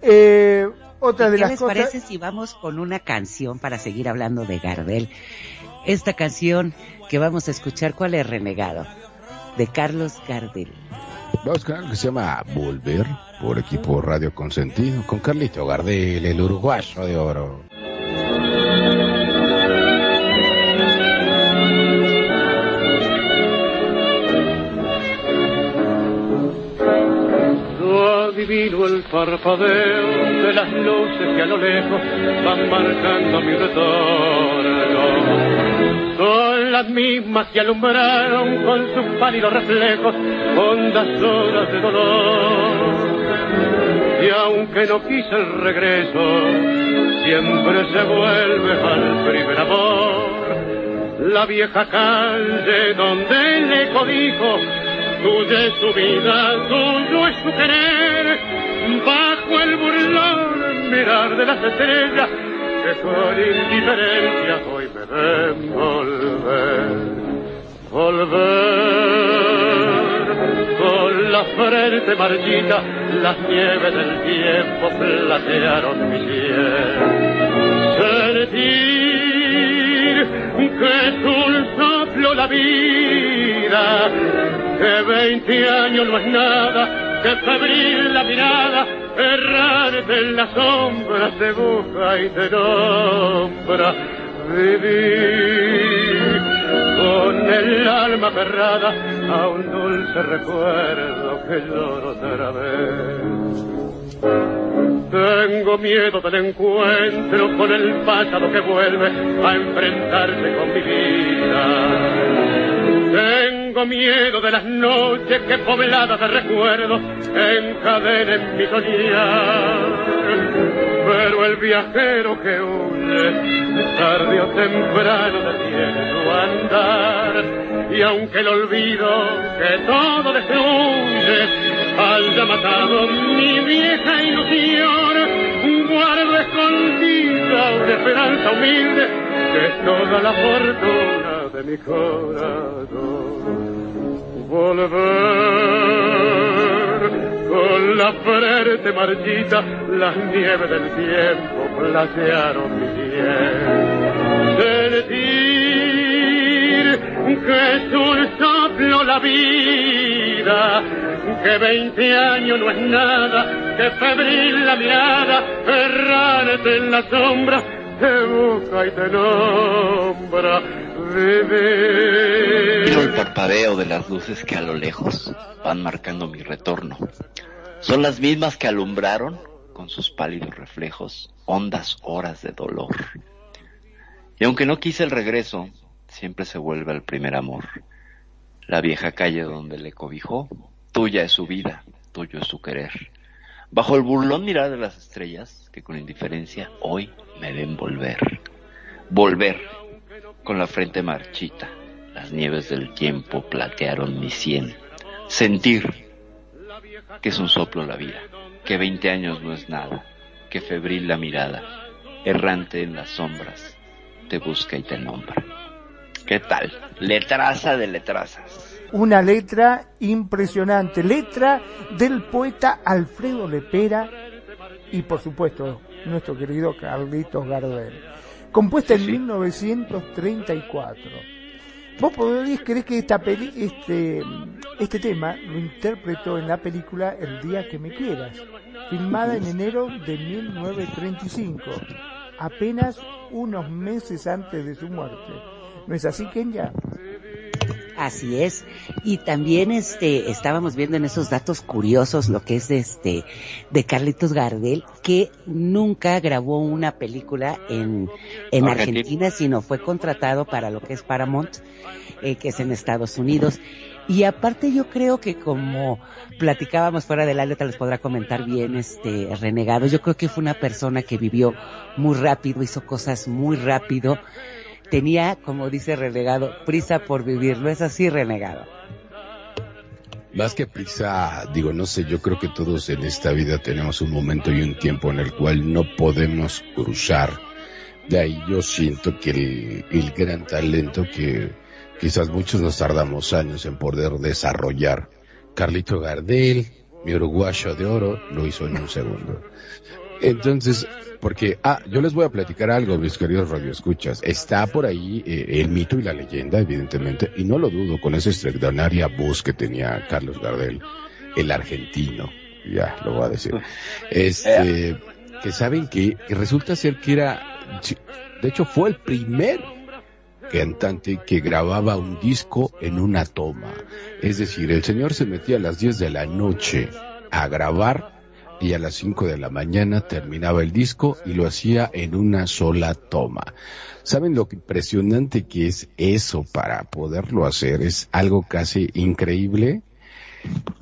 eh, otra de ¿Qué las les cosas. parece si vamos con una canción para seguir hablando de Gardel? Esta canción que vamos a escuchar, ¿cuál es Renegado? De Carlos Gardel. Vamos con algo que se llama Volver, por aquí por Radio Consentido, con Carlito Gardel, el uruguayo de oro. Adivino el parpadeo de las luces que a lo lejos van marcando mi retorno. Son las mismas que alumbraron con sus pálidos reflejos hondas horas de dolor. Y aunque no quise el regreso, siempre se vuelve al primer amor. La vieja calle donde le codijo Tuya es su vida, tuyo es su querer, bajo el burlón mirar de las estrellas que con indiferencia hoy me ven volver, volver. Con la frente marchita, las nieves del tiempo platearon mi piel. Sentir que es un soplo la vida, que veinte años no es nada, que febril la mirada, errarte en la sombra te busca y te nombra. Vivir con el alma cerrada a un dulce recuerdo que lloro otra vez. Tengo miedo del encuentro con el pasado que vuelve a enfrentarse con mi vida. Tengo miedo de las noches que pobladas de recuerdos encadenen mi soñar. Pero el viajero que huye, tarde o temprano detiene su andar. Y aunque el olvido que todo destruye haya matado mi vieja ilusión, guardo escondida una esperanza humilde que es toda la fortuna de mi corazón. Volver con la frente marchita, las nieves del tiempo platearon mi piel. Sentir que es un soplo la vida, que veinte años no es nada, que febril la mirada, errante en la sombra, te busca y te nombra. Miro el parpadeo de las luces que a lo lejos van marcando mi retorno. Son las mismas que alumbraron, con sus pálidos reflejos, hondas horas de dolor. Y aunque no quise el regreso, siempre se vuelve al primer amor. La vieja calle donde le cobijó, tuya es su vida, tuyo es su querer. Bajo el burlón mirar de las estrellas, que con indiferencia hoy me ven volver. Volver, con la frente marchita, las nieves del tiempo platearon mi sien. Sentir que es un soplo la vida, que veinte años no es nada, que febril la mirada, errante en las sombras, te busca y te nombra. ¿Qué tal? Letraza de letrazas. Una letra impresionante, letra del poeta Alfredo Lepera y por supuesto nuestro querido Carlitos Gardel, compuesta en Sí. 1934. ¿Vos podrías creer que esta peli, este, este tema lo interpretó en la película El día que me quieras, filmada en enero de 1935, apenas unos meses antes de su muerte? ¿No es así, Kenya? Así es. Y también este estábamos viendo en esos datos curiosos lo que es este de Carlitos Gardel que nunca grabó una película en en Argentina. Argentina, sino fue contratado para lo que es Paramount, eh, que es en Estados Unidos. Y aparte yo creo que como platicábamos fuera del aire, te les podrá comentar bien este renegado, yo creo que fue una persona que vivió muy rápido, hizo cosas muy rápido, tenía, como dice renegado, prisa por vivir, ¿no es así renegado? Más que prisa, digo, no sé, yo creo que todos en esta vida tenemos un momento y un tiempo en el cual no podemos cruzar. De ahí yo siento que el, el gran talento que quizás muchos nos tardamos años en poder desarrollar. Carlito Gardel, mi uruguayo de oro, lo hizo en un segundo. Entonces, porque, ah, yo les voy a platicar algo, mis queridos radioescuchas. Está por ahí eh, el mito y la leyenda, evidentemente, y no lo dudo con esa extraordinaria voz que tenía Carlos Gardel, el argentino, ya lo voy a decir. Este, que saben que, que resulta ser que era, de hecho fue el primer cantante que grababa un disco en una toma. Es decir, el señor se metía a las 10 de la noche a grabar y a las 5 de la mañana terminaba el disco y lo hacía en una sola toma. ¿Saben lo impresionante que es eso para poderlo hacer? Es algo casi increíble.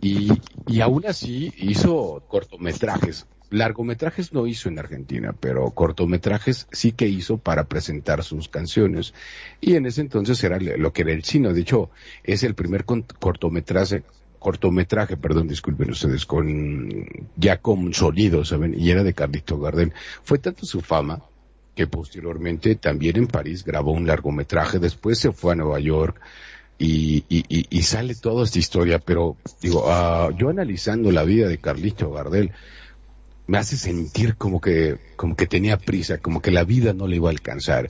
Y, y aún así hizo cortometrajes. Largometrajes no hizo en Argentina, pero cortometrajes sí que hizo para presentar sus canciones. Y en ese entonces era lo que era el chino. De hecho, es el primer cortometraje cortometraje, perdón, disculpen ustedes, con ya con sonido, ¿saben? Y era de Carlito Gardel. Fue tanto su fama que posteriormente también en París grabó un largometraje, después se fue a Nueva York y, y, sale toda esta historia, pero digo, uh, yo analizando la vida de Carlito Gardel, me hace sentir como que, como que tenía prisa, como que la vida no le iba a alcanzar.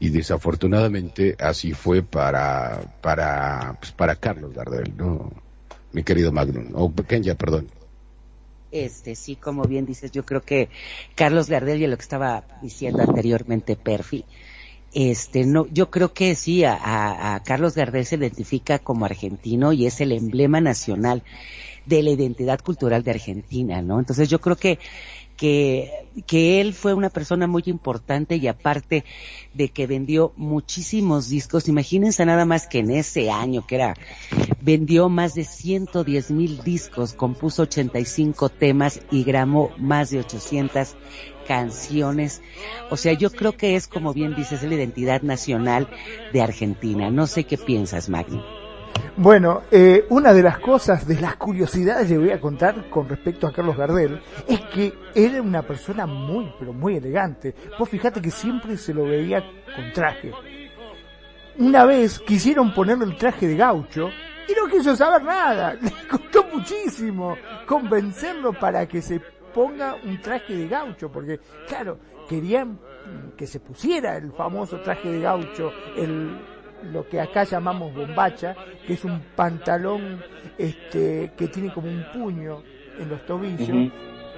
Y desafortunadamente así fue para, para, pues para Carlos Gardel, ¿no? Mi querido Magnum, o Kenya, perdón. Este, sí, como bien dices, yo creo que Carlos Gardel y lo que estaba diciendo anteriormente Perfi, este, no, yo creo que sí, a, a, Carlos Gardel se identifica como argentino y es el emblema nacional de la identidad cultural de Argentina, ¿no? Entonces yo creo que que, que él fue una persona muy importante y aparte de que vendió muchísimos discos, imagínense nada más que en ese año que era, vendió más de 110 mil discos, compuso 85 temas y grabó más de 800 canciones. O sea, yo creo que es, como bien dices, la identidad nacional de Argentina. No sé qué piensas, Magno. Bueno, eh, una de las cosas, de las curiosidades que voy a contar con respecto a Carlos Gardel, es que era una persona muy, pero muy elegante. Vos fijate que siempre se lo veía con traje. Una vez quisieron ponerle el traje de gaucho y no quiso saber nada. Le costó muchísimo convencerlo para que se ponga un traje de gaucho, porque claro, querían que se pusiera el famoso traje de gaucho, el lo que acá llamamos bombacha, que es un pantalón este, que tiene como un puño en los tobillos,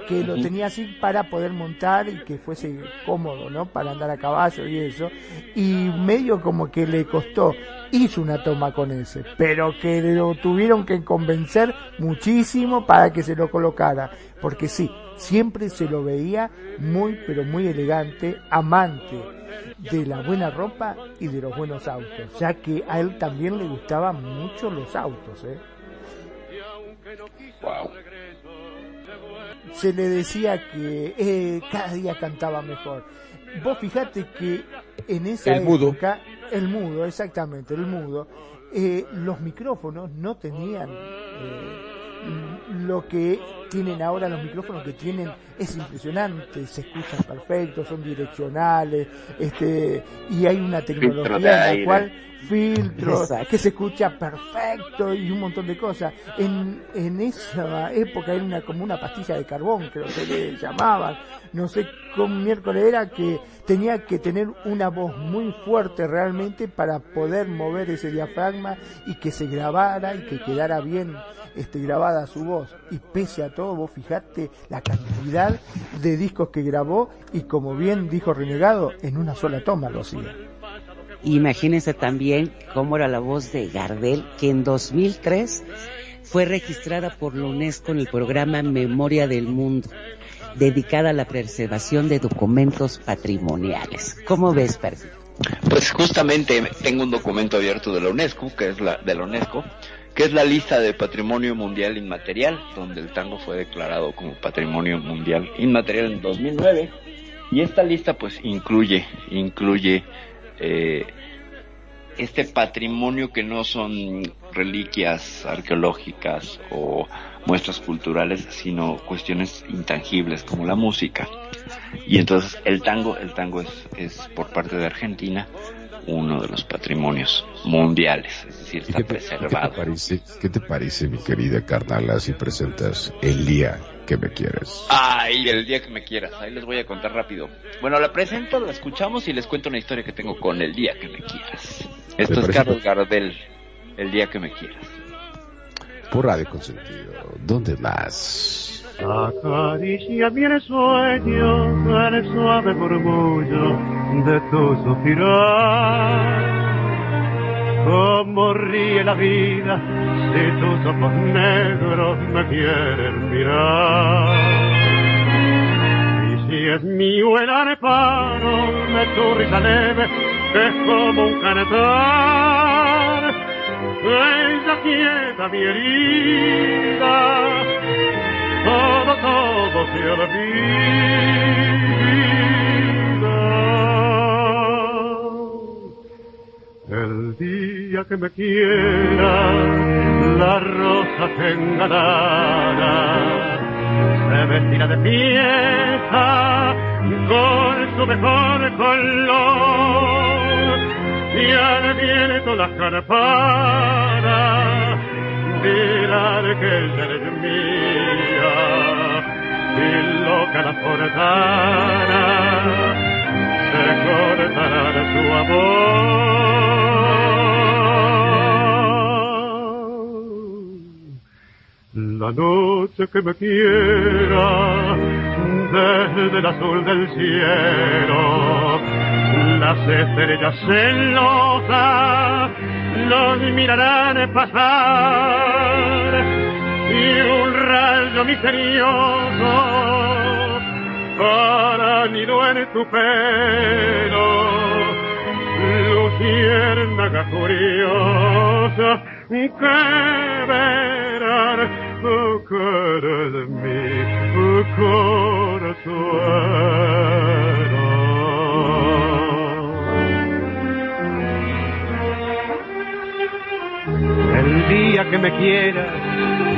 que lo tenía así para poder montar y que fuese cómodo, ¿no? Para andar a caballo y eso. Y medio como que le costó, hizo una toma con ese, pero que lo tuvieron que convencer muchísimo para que se lo colocara, porque sí, siempre se lo veía muy, pero muy elegante, amante de la buena ropa y de los buenos autos, ya que a él también le gustaban mucho los autos. ¿eh? Se le decía que eh, cada día cantaba mejor. Vos fijate que en esa época, el mudo, exactamente, el mudo, eh, los micrófonos no tenían eh, lo que tienen ahora los micrófonos que tienen es impresionante, se escuchan perfectos, son direccionales, este, y hay una tecnología en la cual filtros, que se escucha perfecto y un montón de cosas. En, en esa época era una, como una pastilla de carbón, creo que le llamaban, no sé cómo miércoles era, que tenía que tener una voz muy fuerte realmente para poder mover ese diafragma y que se grabara y que quedara bien este, grabada su voz. Y pese a todo, vos fijate la cantidad de discos que grabó y como bien dijo Renegado, en una sola toma lo hacía. Imagínense también cómo era la voz de Gardel, que en 2003 fue registrada por la UNESCO en el programa Memoria del Mundo, dedicada a la preservación de documentos patrimoniales. ¿Cómo ves, Percy? Pues justamente tengo un documento abierto de la UNESCO, que es la de la UNESCO, que es la lista de Patrimonio Mundial Inmaterial, donde el tango fue declarado como Patrimonio Mundial Inmaterial en 2009. Y esta lista pues incluye, incluye eh, este patrimonio que no son reliquias arqueológicas o muestras culturales, sino cuestiones intangibles como la música. Y entonces el tango, el tango es, es por parte de Argentina uno de los patrimonios mundiales, es decir, está ¿Qué te, preservado. ¿qué te parece, ¿Qué te parece, mi querida carnala, si presentas el día que me quieres? Ay, el día que me quieras, ahí les voy a contar rápido. Bueno, la presento, la escuchamos y les cuento una historia que tengo con el día que me quieras. Esto es Carlos Gardel, el día que me quieras. Por Radio Consentido, ¿dónde más? Acaricia mi sueño el suave murmullo de tu suspirar. Cómo ríe la vida si tus ojos negros me quieren mirar. Y si es mío el areparo de tu risa leve, es como un cantar. Ella quieta mi herida, todo, todo se olvida. El día que me quiera, la rosa engalana se vestirá de fiesta con su mejor color. Y al viento las campanas dirán que ella es mía y loca la forzana se cortará de su amor. La noche que me quiera desde el azul del cielo las estrellas celosas los mirarán pasar y un rayo misterioso para nido en tu pelo luciérnaga curiosa que verán cara de mi corazón. El día que me quieras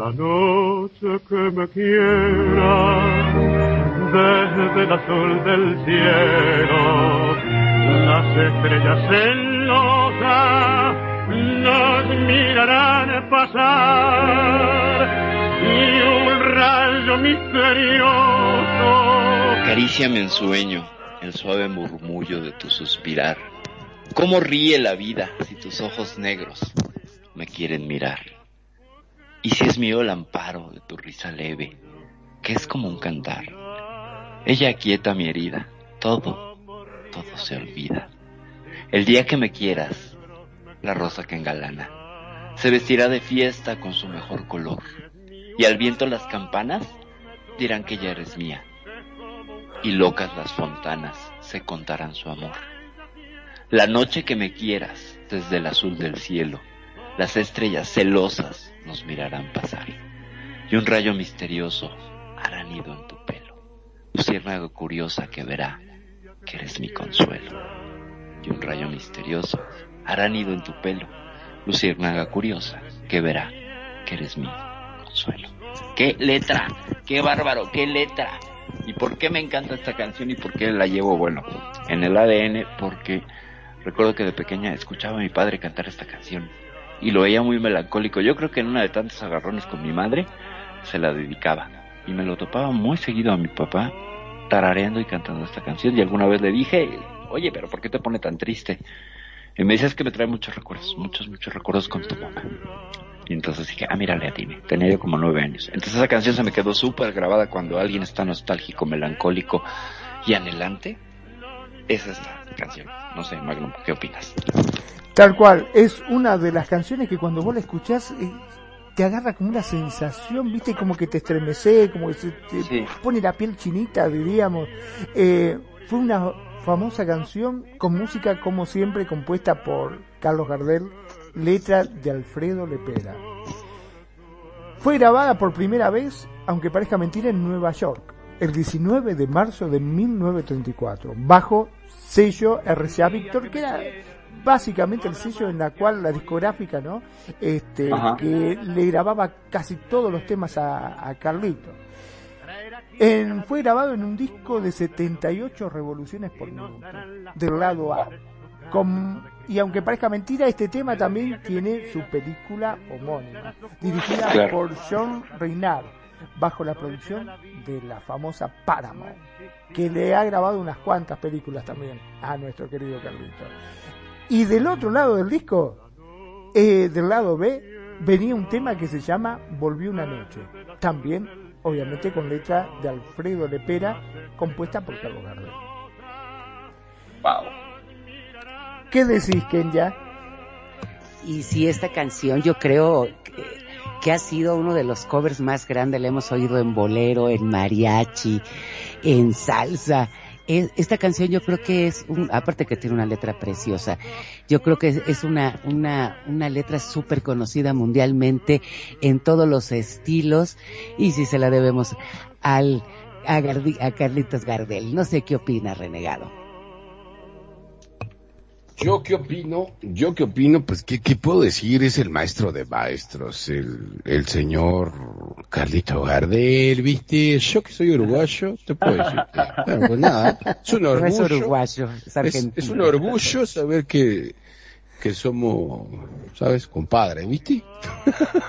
La noche que me quiera, desde el azul del cielo, las estrellas celosas nos mirarán pasar y un rayo misterioso. Acaríciame en sueño el suave murmullo de tu suspirar. Cómo ríe la vida si tus ojos negros me quieren mirar. Y si es mío el amparo de tu risa leve, que es como un cantar. Ella aquieta mi herida, todo, todo se olvida. El día que me quieras, la rosa que engalana, se vestirá de fiesta con su mejor color. Y al viento las campanas dirán que ya eres mía. Y locas las fontanas se contarán su amor. La noche que me quieras desde el azul del cielo, las estrellas celosas nos mirarán pasar. Y un rayo misterioso hará nido en tu pelo. Luciérnaga curiosa que verá que eres mi consuelo. Y un rayo misterioso hará nido en tu pelo. Luciérnaga curiosa que verá que eres mi consuelo. ¡Qué letra! ¡Qué bárbaro! ¡Qué letra! ¿Y por qué me encanta esta canción y por qué la llevo, bueno, en el ADN? Porque recuerdo que de pequeña escuchaba a mi padre cantar esta canción y lo veía muy melancólico. Yo creo que en una de tantos agarrones con mi madre se la dedicaba y me lo topaba muy seguido a mi papá tarareando y cantando esta canción y alguna vez le dije, oye, pero ¿por qué te pone tan triste? Y me dice, es que me trae muchos recuerdos, muchos, muchos recuerdos con tu mamá. Y entonces dije, ah, mírale a Dime. Tenía yo como nueve años. Entonces esa canción se me quedó súper grabada cuando alguien está nostálgico, melancólico y anhelante. Esa es la canción. No sé, Magnum, ¿qué opinas? Tal cual, es una de las canciones que cuando vos la escuchás eh, te agarra como una sensación, viste, como que te estremece, como que se te Sí. pone la piel chinita, diríamos. Eh, fue una famosa canción con música, como siempre, compuesta por Carlos Gardel, letra de Alfredo Lepera. Fue grabada por primera vez, aunque parezca mentira, en Nueva York, el 19 de marzo de 1934, bajo sello RCA Victor, que era básicamente el sello en la cual la discográfica, ¿no? Este, Ajá. que le grababa casi todos los temas a, a Carlito. En- fue grabado en un disco de 78 revoluciones por minuto, del lado A. Con- y aunque parezca mentira, este tema también tiene su película homónima, dirigida Claro. por John Reynard, bajo la producción de la famosa Paramount, que le ha grabado unas cuantas películas también a nuestro querido Carlito. Y del otro lado del disco, eh, del lado B, venía un tema que se llama Volvió una noche. También, obviamente, con letra de Alfredo Lepera, compuesta por Carlos Gardel. Wow. ¿Qué decís, Kenya? Y si esta canción yo creo que, que ha sido uno de los covers más grandes, la hemos oído en bolero, en mariachi, en salsa. Es- Esta canción yo creo que es, un, aparte que tiene una letra preciosa, yo creo que es- es una, una, una letra súper conocida mundialmente en todos los estilos y si se la debemos al, a, Gardi- a Carlitos Gardel. No sé qué opina, renegado. Yo qué opino, yo qué opino, pues qué, qué puedo decir, es el maestro de maestros, el, el señor Carlito Gardel, viste, yo que soy uruguayo, te puedo decir, bueno, pues nada, es un No es orgullo, uruguayo, es es, argentino. es un orgullo saber que, que somos, ¿sabes? Compadre, ¿viste?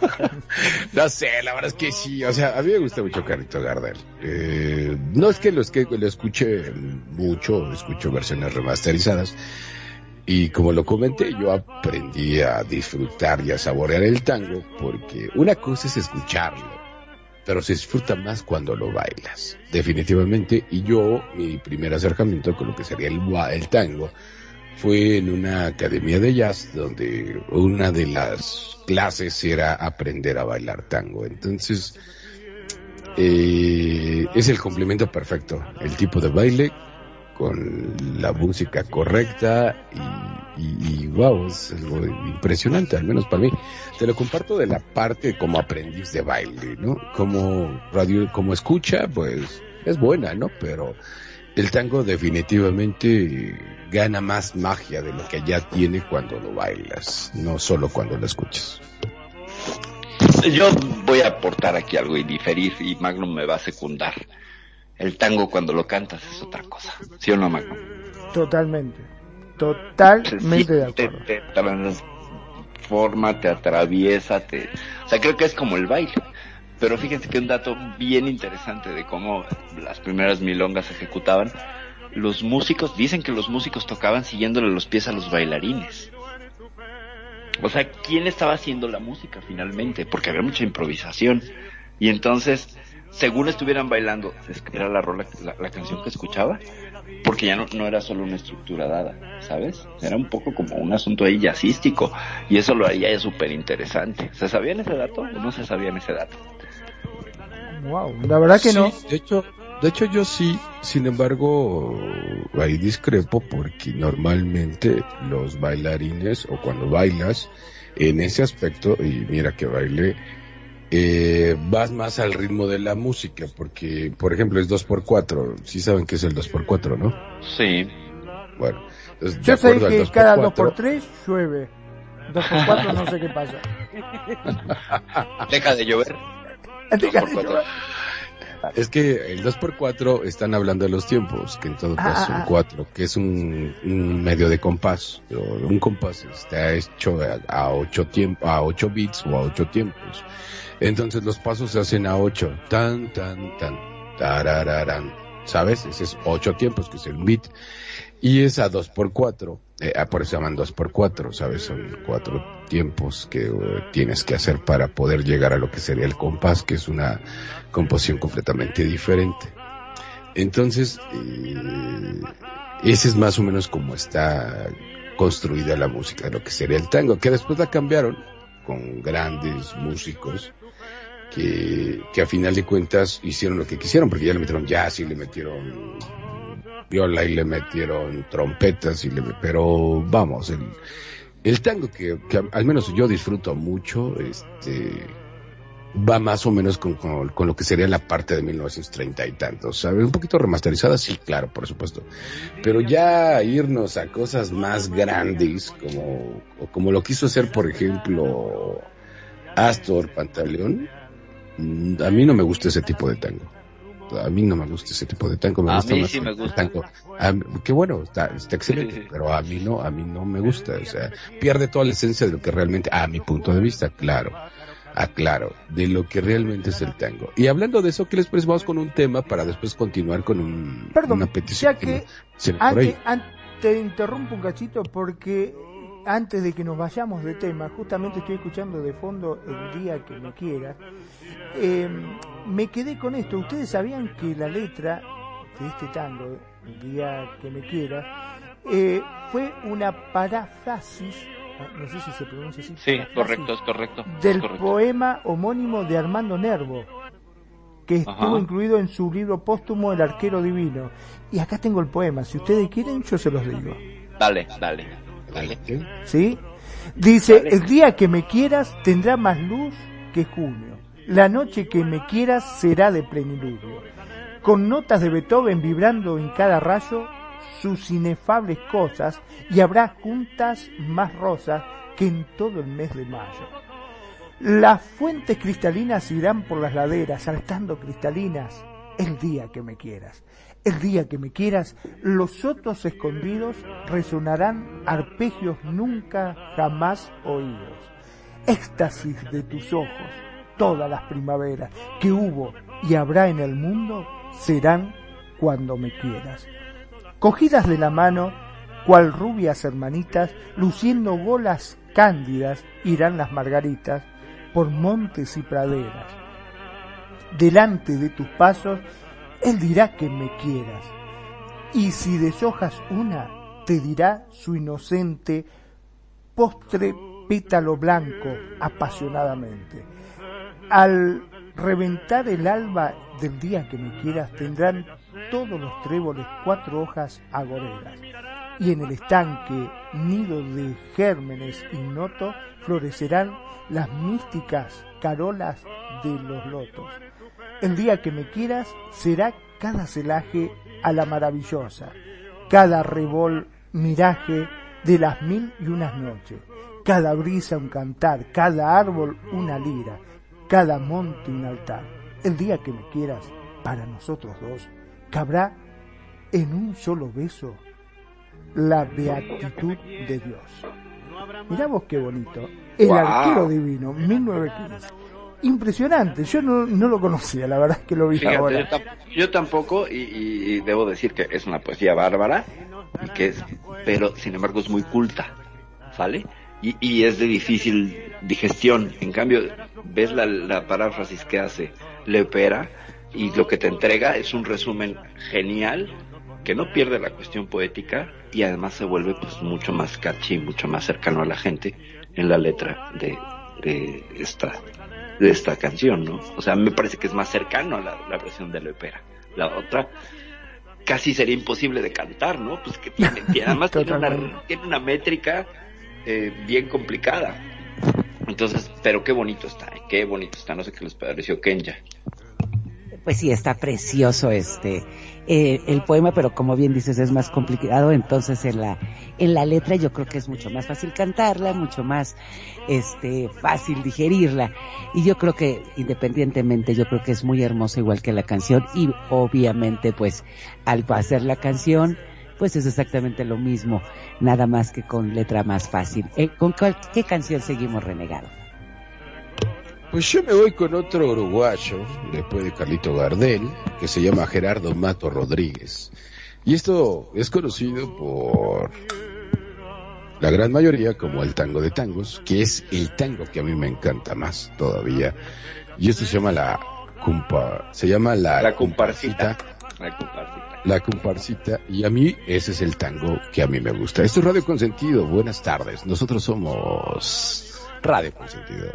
no sé, la verdad es que sí, o sea, a mí me gusta mucho Carlito Gardel. Eh, no es que lo, es que lo escuche mucho, escucho versiones remasterizadas, y como lo comenté, yo aprendí a disfrutar y a saborear el tango porque una cosa es escucharlo, pero se disfruta más cuando lo bailas, definitivamente. Y yo, mi primer acercamiento con lo que sería el, el tango fue en una academia de jazz donde una de las clases era aprender a bailar tango. Entonces, eh, es el complemento perfecto, el tipo de baile con la música correcta y, y, wow, es algo impresionante, al menos para mí. Te lo comparto de la parte como aprendiz de baile, ¿no? Como radio, como escucha, pues es buena, ¿no? Pero el tango definitivamente gana más magia de lo que ya tiene cuando lo bailas, no solo cuando lo escuchas. Yo voy a aportar aquí algo y diferir y Magnum me va a secundar. El tango cuando lo cantas es otra cosa. ¿Sí o no, Magnum? Totalmente. Totalmente de Sí, te, acuerdo. te transforma, te atraviesa, te... O sea, creo que es como el baile. Pero fíjense que un dato bien interesante de cómo las primeras milongas se ejecutaban. Los músicos, dicen que los músicos tocaban siguiéndole los pies a los bailarines. O sea, ¿quién estaba haciendo la música finalmente? Porque había mucha improvisación. Y entonces, según estuvieran bailando, era la, rola, la, la canción que escuchaba, porque ya no, no era solo una estructura dada, ¿sabes? Era un poco como un asunto ahí jazzístico, y eso lo haría súper interesante. ¿Se sabían ese dato o no se sabían ese dato? Wow, la verdad que Sí, no. De hecho, de hecho yo sí, sin embargo, ahí discrepo porque normalmente los bailarines o cuando bailas en ese aspecto, y mira que baile, eh, vas más al ritmo de la música porque, por ejemplo, es 2x4, sí saben que es el 2x4, ¿no? Sí. Bueno, entonces, Yo sé que cada 2x4, 2x3 llueve. 2x4 no sé qué pasa. Deja de llover. Deja Dos de por llover. Es que el 2x4 están hablando de los tiempos, que en todo Ah, caso ah, son ah. 4, que es un, un medio de compás. Un compás está hecho a 8 tiempos, a 8 bits o a 8 tiempos. Entonces los pasos se hacen a 8. Tan, tan, tan, tarararán. ¿Sabes? Ese es 8 tiempos, que es el bit. Y es a dos por cuatro, eh, ah, por eso llaman dos por cuatro, ¿sabes? Son cuatro tiempos que eh, tienes que hacer para poder llegar a lo que sería el compás, que es una composición completamente diferente. Entonces, eh, ese es más o menos como está construida la música de lo que sería el tango, que después la cambiaron con grandes músicos que, que a final de cuentas hicieron lo que quisieron, porque ya le metieron jazz y le metieron viola y le metieron trompetas y le, pero vamos, el, el tango que, al menos yo disfruto mucho, este, va más o menos con, con, con, lo que sería la parte de 1930 y tantos, ¿sabes? Un poquito remasterizada, sí, claro, por supuesto. Pero ya irnos a cosas más grandes, como, como lo quiso hacer, por ejemplo, Astor Pantaleón, mm, a mí no me gusta ese tipo de tango. A mí no me gusta ese tipo de tango. Me a gusta mí más sí me el gusta. tango. Qué bueno, está, está excelente, pero a mí no, a mí no me gusta. O sea, pierde toda la esencia de lo que realmente, a mi punto de vista, claro. Aclaro, de lo que realmente es el tango. Y hablando de eso, ¿qué les parece? Vamos con un tema para después continuar con un, Perdón, una petición ya que. Antes, an- te interrumpo un cachito porque antes de que nos vayamos de tema, justamente estoy escuchando de fondo el día que me quieras. Eh, me quedé con esto. Ustedes sabían que la letra de este tango, el día que me quieras, eh, fue una paráfrasis, ah, no sé si se pronuncia así. Sí, correcto, es correcto. es Del correcto. poema homónimo de Armando Nervo, que estuvo Ajá. incluido en su libro póstumo El arquero divino. Y acá tengo el poema, si ustedes quieren yo se los digo. Dale, dale, dale. ¿Sí? ¿Sí? Dice, Dale. el día que me quieras tendrá más luz que junio. La noche que me quieras será de plenilunio. Con notas de Beethoven vibrando en cada rayo sus inefables cosas y habrá juntas más rosas que en todo el mes de mayo. Las fuentes cristalinas irán por las laderas, saltando cristalinas, el día que me quieras. El día que me quieras, los sotos escondidos resonarán arpegios nunca jamás oídos. Éxtasis de tus ojos, todas las primaveras que hubo y habrá en el mundo serán cuando me quieras. Cogidas de la mano, cual rubias hermanitas, luciendo bolas cándidas, irán las margaritas por montes y praderas. Delante de tus pasos, él dirá que me quieras. Y si deshojas una, te dirá su inocente postre pétalo blanco apasionadamente. Al reventar el alba del día que me quieras, tendrán todos los tréboles cuatro hojas agoreras. Y en el estanque, nido de gérmenes ignotos, florecerán las místicas carolas de los lotos. El día que me quieras será cada celaje a la maravillosa, cada revol miraje de las mil y unas noches, cada brisa un cantar, cada árbol una lira, cada monte un altar. El día que me quieras, para nosotros dos, cabrá en un solo beso la beatitud de Dios. Mirá vos qué bonito. El Wow. arquero divino, 1915. Impresionante, yo no, no lo conocía, la verdad es que lo vi Fíjate, ahora. yo, tam- yo tampoco, y, y- y debo decir que es una poesía bárbara, y que es, pero sin embargo es muy culta, ¿sale? Y, y es de difícil digestión. En cambio, ves la, la paráfrasis que hace Lepera, y lo que te entrega es un resumen genial, que no pierde la cuestión poética, y además se vuelve pues mucho más catchy, mucho más cercano a la gente en la letra de, de esta de esta canción, ¿no? O sea, me parece que es más cercano a la, la versión de la ópera. La otra casi sería imposible de cantar, ¿no? Pues que tiene, además tiene una, tiene una métrica eh, bien complicada. Entonces, pero qué bonito está, ¿eh? qué bonito está. No sé qué les pareció Kenya. Pues sí, está precioso este eh, el poema, pero como bien dices es más complicado, entonces en la en la letra yo creo que es mucho más fácil cantarla, mucho más este fácil digerirla y yo creo que independientemente yo creo que es muy hermoso igual que la canción y obviamente pues al hacer la canción pues es exactamente lo mismo, nada más que con letra más fácil. Eh, ¿Con cuál- qué canción seguimos renegado? Pues yo me voy con otro uruguayo, después de Carlito Gardel, que se llama Gerardo Mato Rodríguez. Y esto es conocido por la gran mayoría como el tango de tangos, que es el tango que a mí me encanta más todavía. Y esto se llama la cumpa, se llama la, La comparsita. La comparsita. La comparsita y a mí ese es el tango que a mí me gusta. Esto es Radio Consentido, buenas tardes. Nosotros somos Radio Consentido.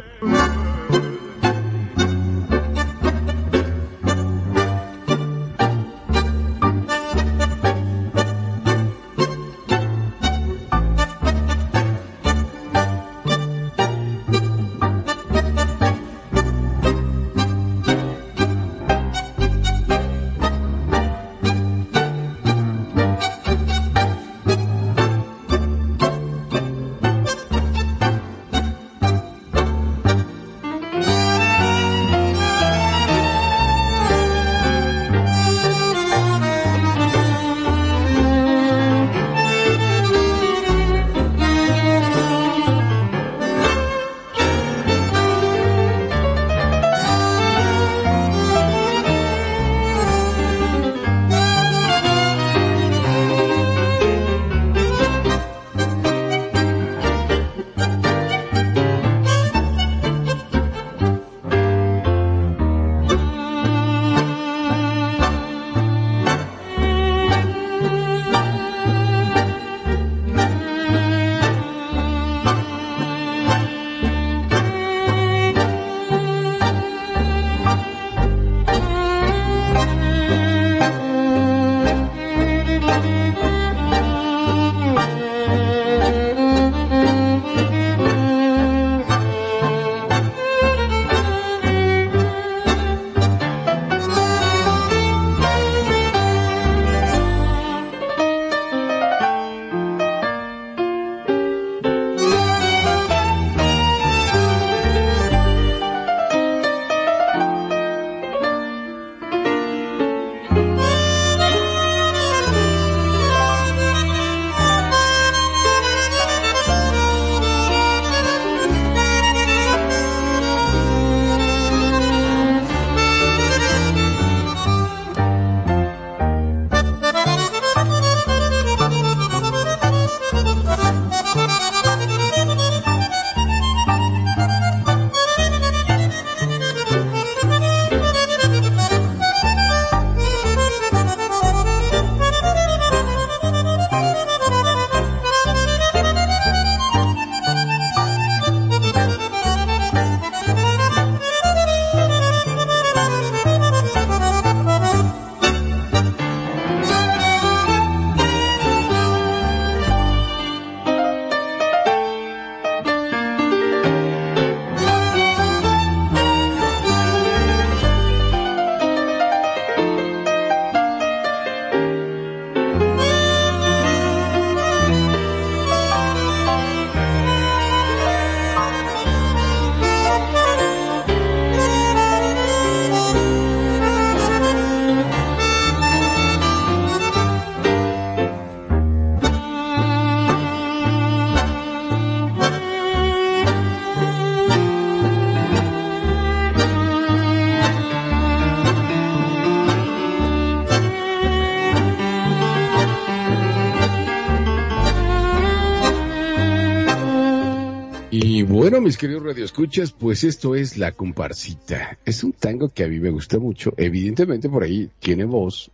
Mis queridos radioescuchas, pues esto es La Comparsita. Es un tango que a mí me gusta mucho. Evidentemente por ahí tiene voz,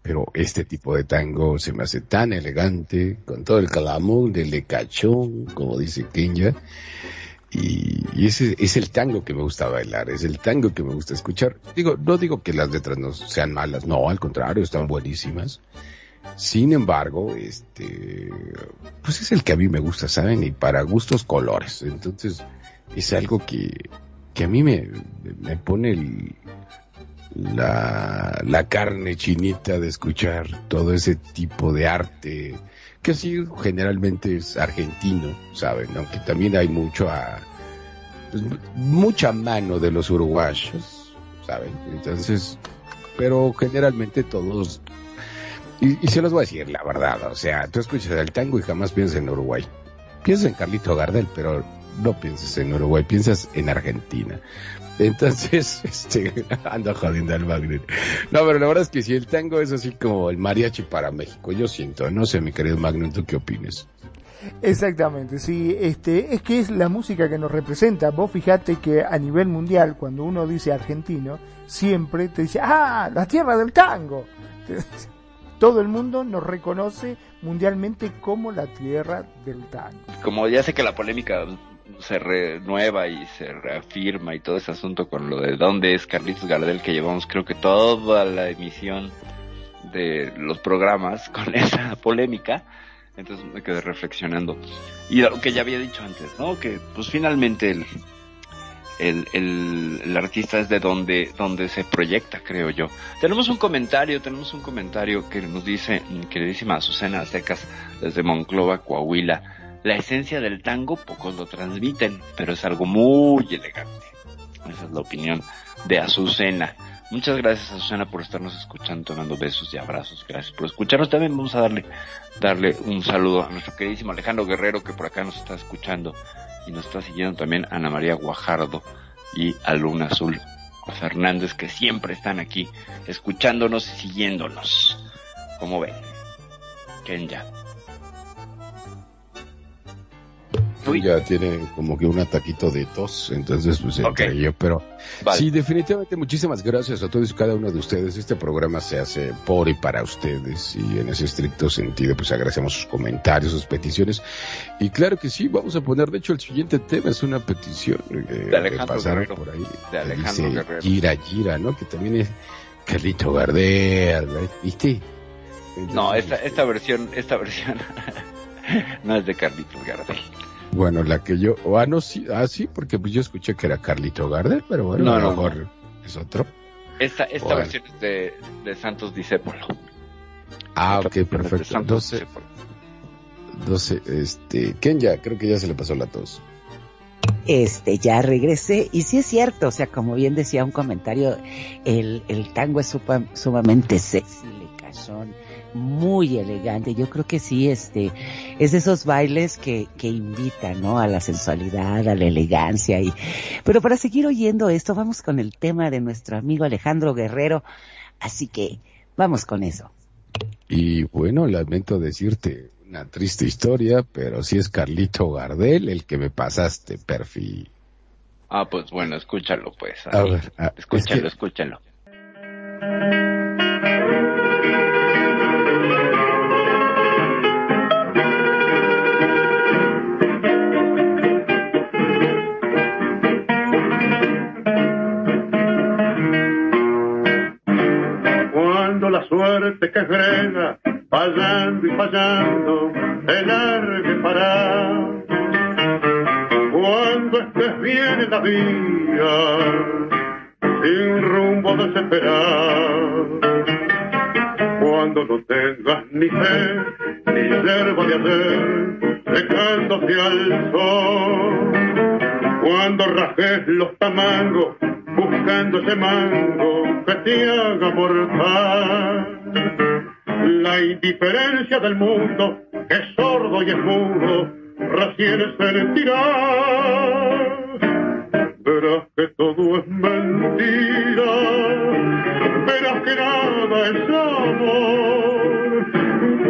pero este tipo de tango se me hace tan elegante, con todo el calamón del lecachón, como dice Kenya. Y, ese es el tango que me gusta bailar, es el tango que me gusta escuchar. Digo, no digo que las letras no sean malas, no, al contrario, están buenísimas. Sin embargo, este, pues es el que a mí me gusta, ¿saben? Y para gustos colores. Entonces, es algo que, que a mí me, me pone el- la, la carne chinita de escuchar todo ese tipo de arte, que sí generalmente es argentino, ¿saben? Aunque también hay mucho a, pues, mucha mano de los uruguayos, ¿saben? Entonces, pero generalmente todos y, y se los voy a decir la verdad, o sea, tú escuchas el tango y jamás piensas en Uruguay. Piensas en Carlito Gardel, pero no piensas en Uruguay, piensas en Argentina. Entonces, este, anda jodiendo al Magno. No, pero la verdad es que si el tango es así como el mariachi para México, yo siento, no sé, mi querido Magno, ¿tú qué opinas? Exactamente, sí, este, es que es la música que nos representa. Vos fijate que a nivel mundial, cuando uno dice argentino, siempre te dice, ah, la tierra del tango. Todo el mundo nos reconoce mundialmente como la tierra del tango. Como ya sé que la polémica se renueva y se reafirma y todo ese asunto con lo de dónde es Carlitos Gardel que llevamos creo que toda la emisión de los programas con esa polémica entonces me quedé reflexionando y lo que ya había dicho antes no que pues finalmente el el, el, artista es de donde, donde se proyecta, creo yo. Tenemos un comentario, tenemos un comentario que nos dice, queridísima Azucena Secas, desde Monclova, Coahuila. La esencia del tango pocos lo transmiten, pero es algo muy elegante. Esa es la opinión de Azucena. Muchas gracias Azucena por estarnos escuchando, tomando besos y abrazos. Gracias por escucharnos. También vamos a darle, darle un saludo a nuestro queridísimo Alejandro Guerrero que por acá nos está escuchando y nos está siguiendo también Ana María Guajardo y a Luna Azul Fernández que siempre están aquí escuchándonos y siguiéndonos. Como ven, Kenya. Ya tiene como que un ataquito de tos, entonces pues okay. yo, pero vale. sí, definitivamente muchísimas gracias a todos y cada uno de ustedes. Este programa se hace por y para ustedes y en ese estricto sentido pues agradecemos sus comentarios, sus peticiones y claro que sí, vamos a poner, de hecho el siguiente tema es una petición eh, de Alejandro que pasaron Guerrero. por ahí, De Alejandro dice Guerrero. Gira Gira, ¿no? Que también es Carlito Gardel, ¿no? ¿viste? No, esta, esta versión, esta versión no es de Carlitos Gardel. Bueno, la que yo, o ah, no, sí, ah, sí, porque pues yo escuché que era Carlito Gardel, pero bueno, No, a lo no, mejor es otro. Esta, esta Bueno. versión es de, de Santos Discépolo. Ah, ok, perfecto. Santos 12, Discépolo. 12, este, Ken ya, creo que ya se le pasó la tos. Este, ya regresé, y sí es cierto, o sea, como bien decía un comentario, el, el tango es supa- sumamente sexy, lecachón, muy elegante. Yo creo que sí, este, es de esos bailes que, que invitan, ¿no? A la sensualidad, a la elegancia y, pero para seguir oyendo esto, vamos con el tema de nuestro amigo Alejandro Guerrero. Así que, vamos con eso. Y bueno, lamento decirte una triste historia, pero sí es Carlito Gardel el que me pasaste, Perfi. Ah, pues bueno, escúchalo pues. A ver, ah, escúchalo, es escúchalo. Suerte que frena, fallando y fallando, te largue para. Cuando estés bien en la vía, sin rumbo desesperado. Cuando no tengas ni fe, ni yerba de hacer, secándose al sol. Cuando rajes los tamangos, buscando ese mango que te haga mortal. La indiferencia del mundo, es sordo y es mudo, recién sentirá. Verás que todo es mentira, verás que nada es amor,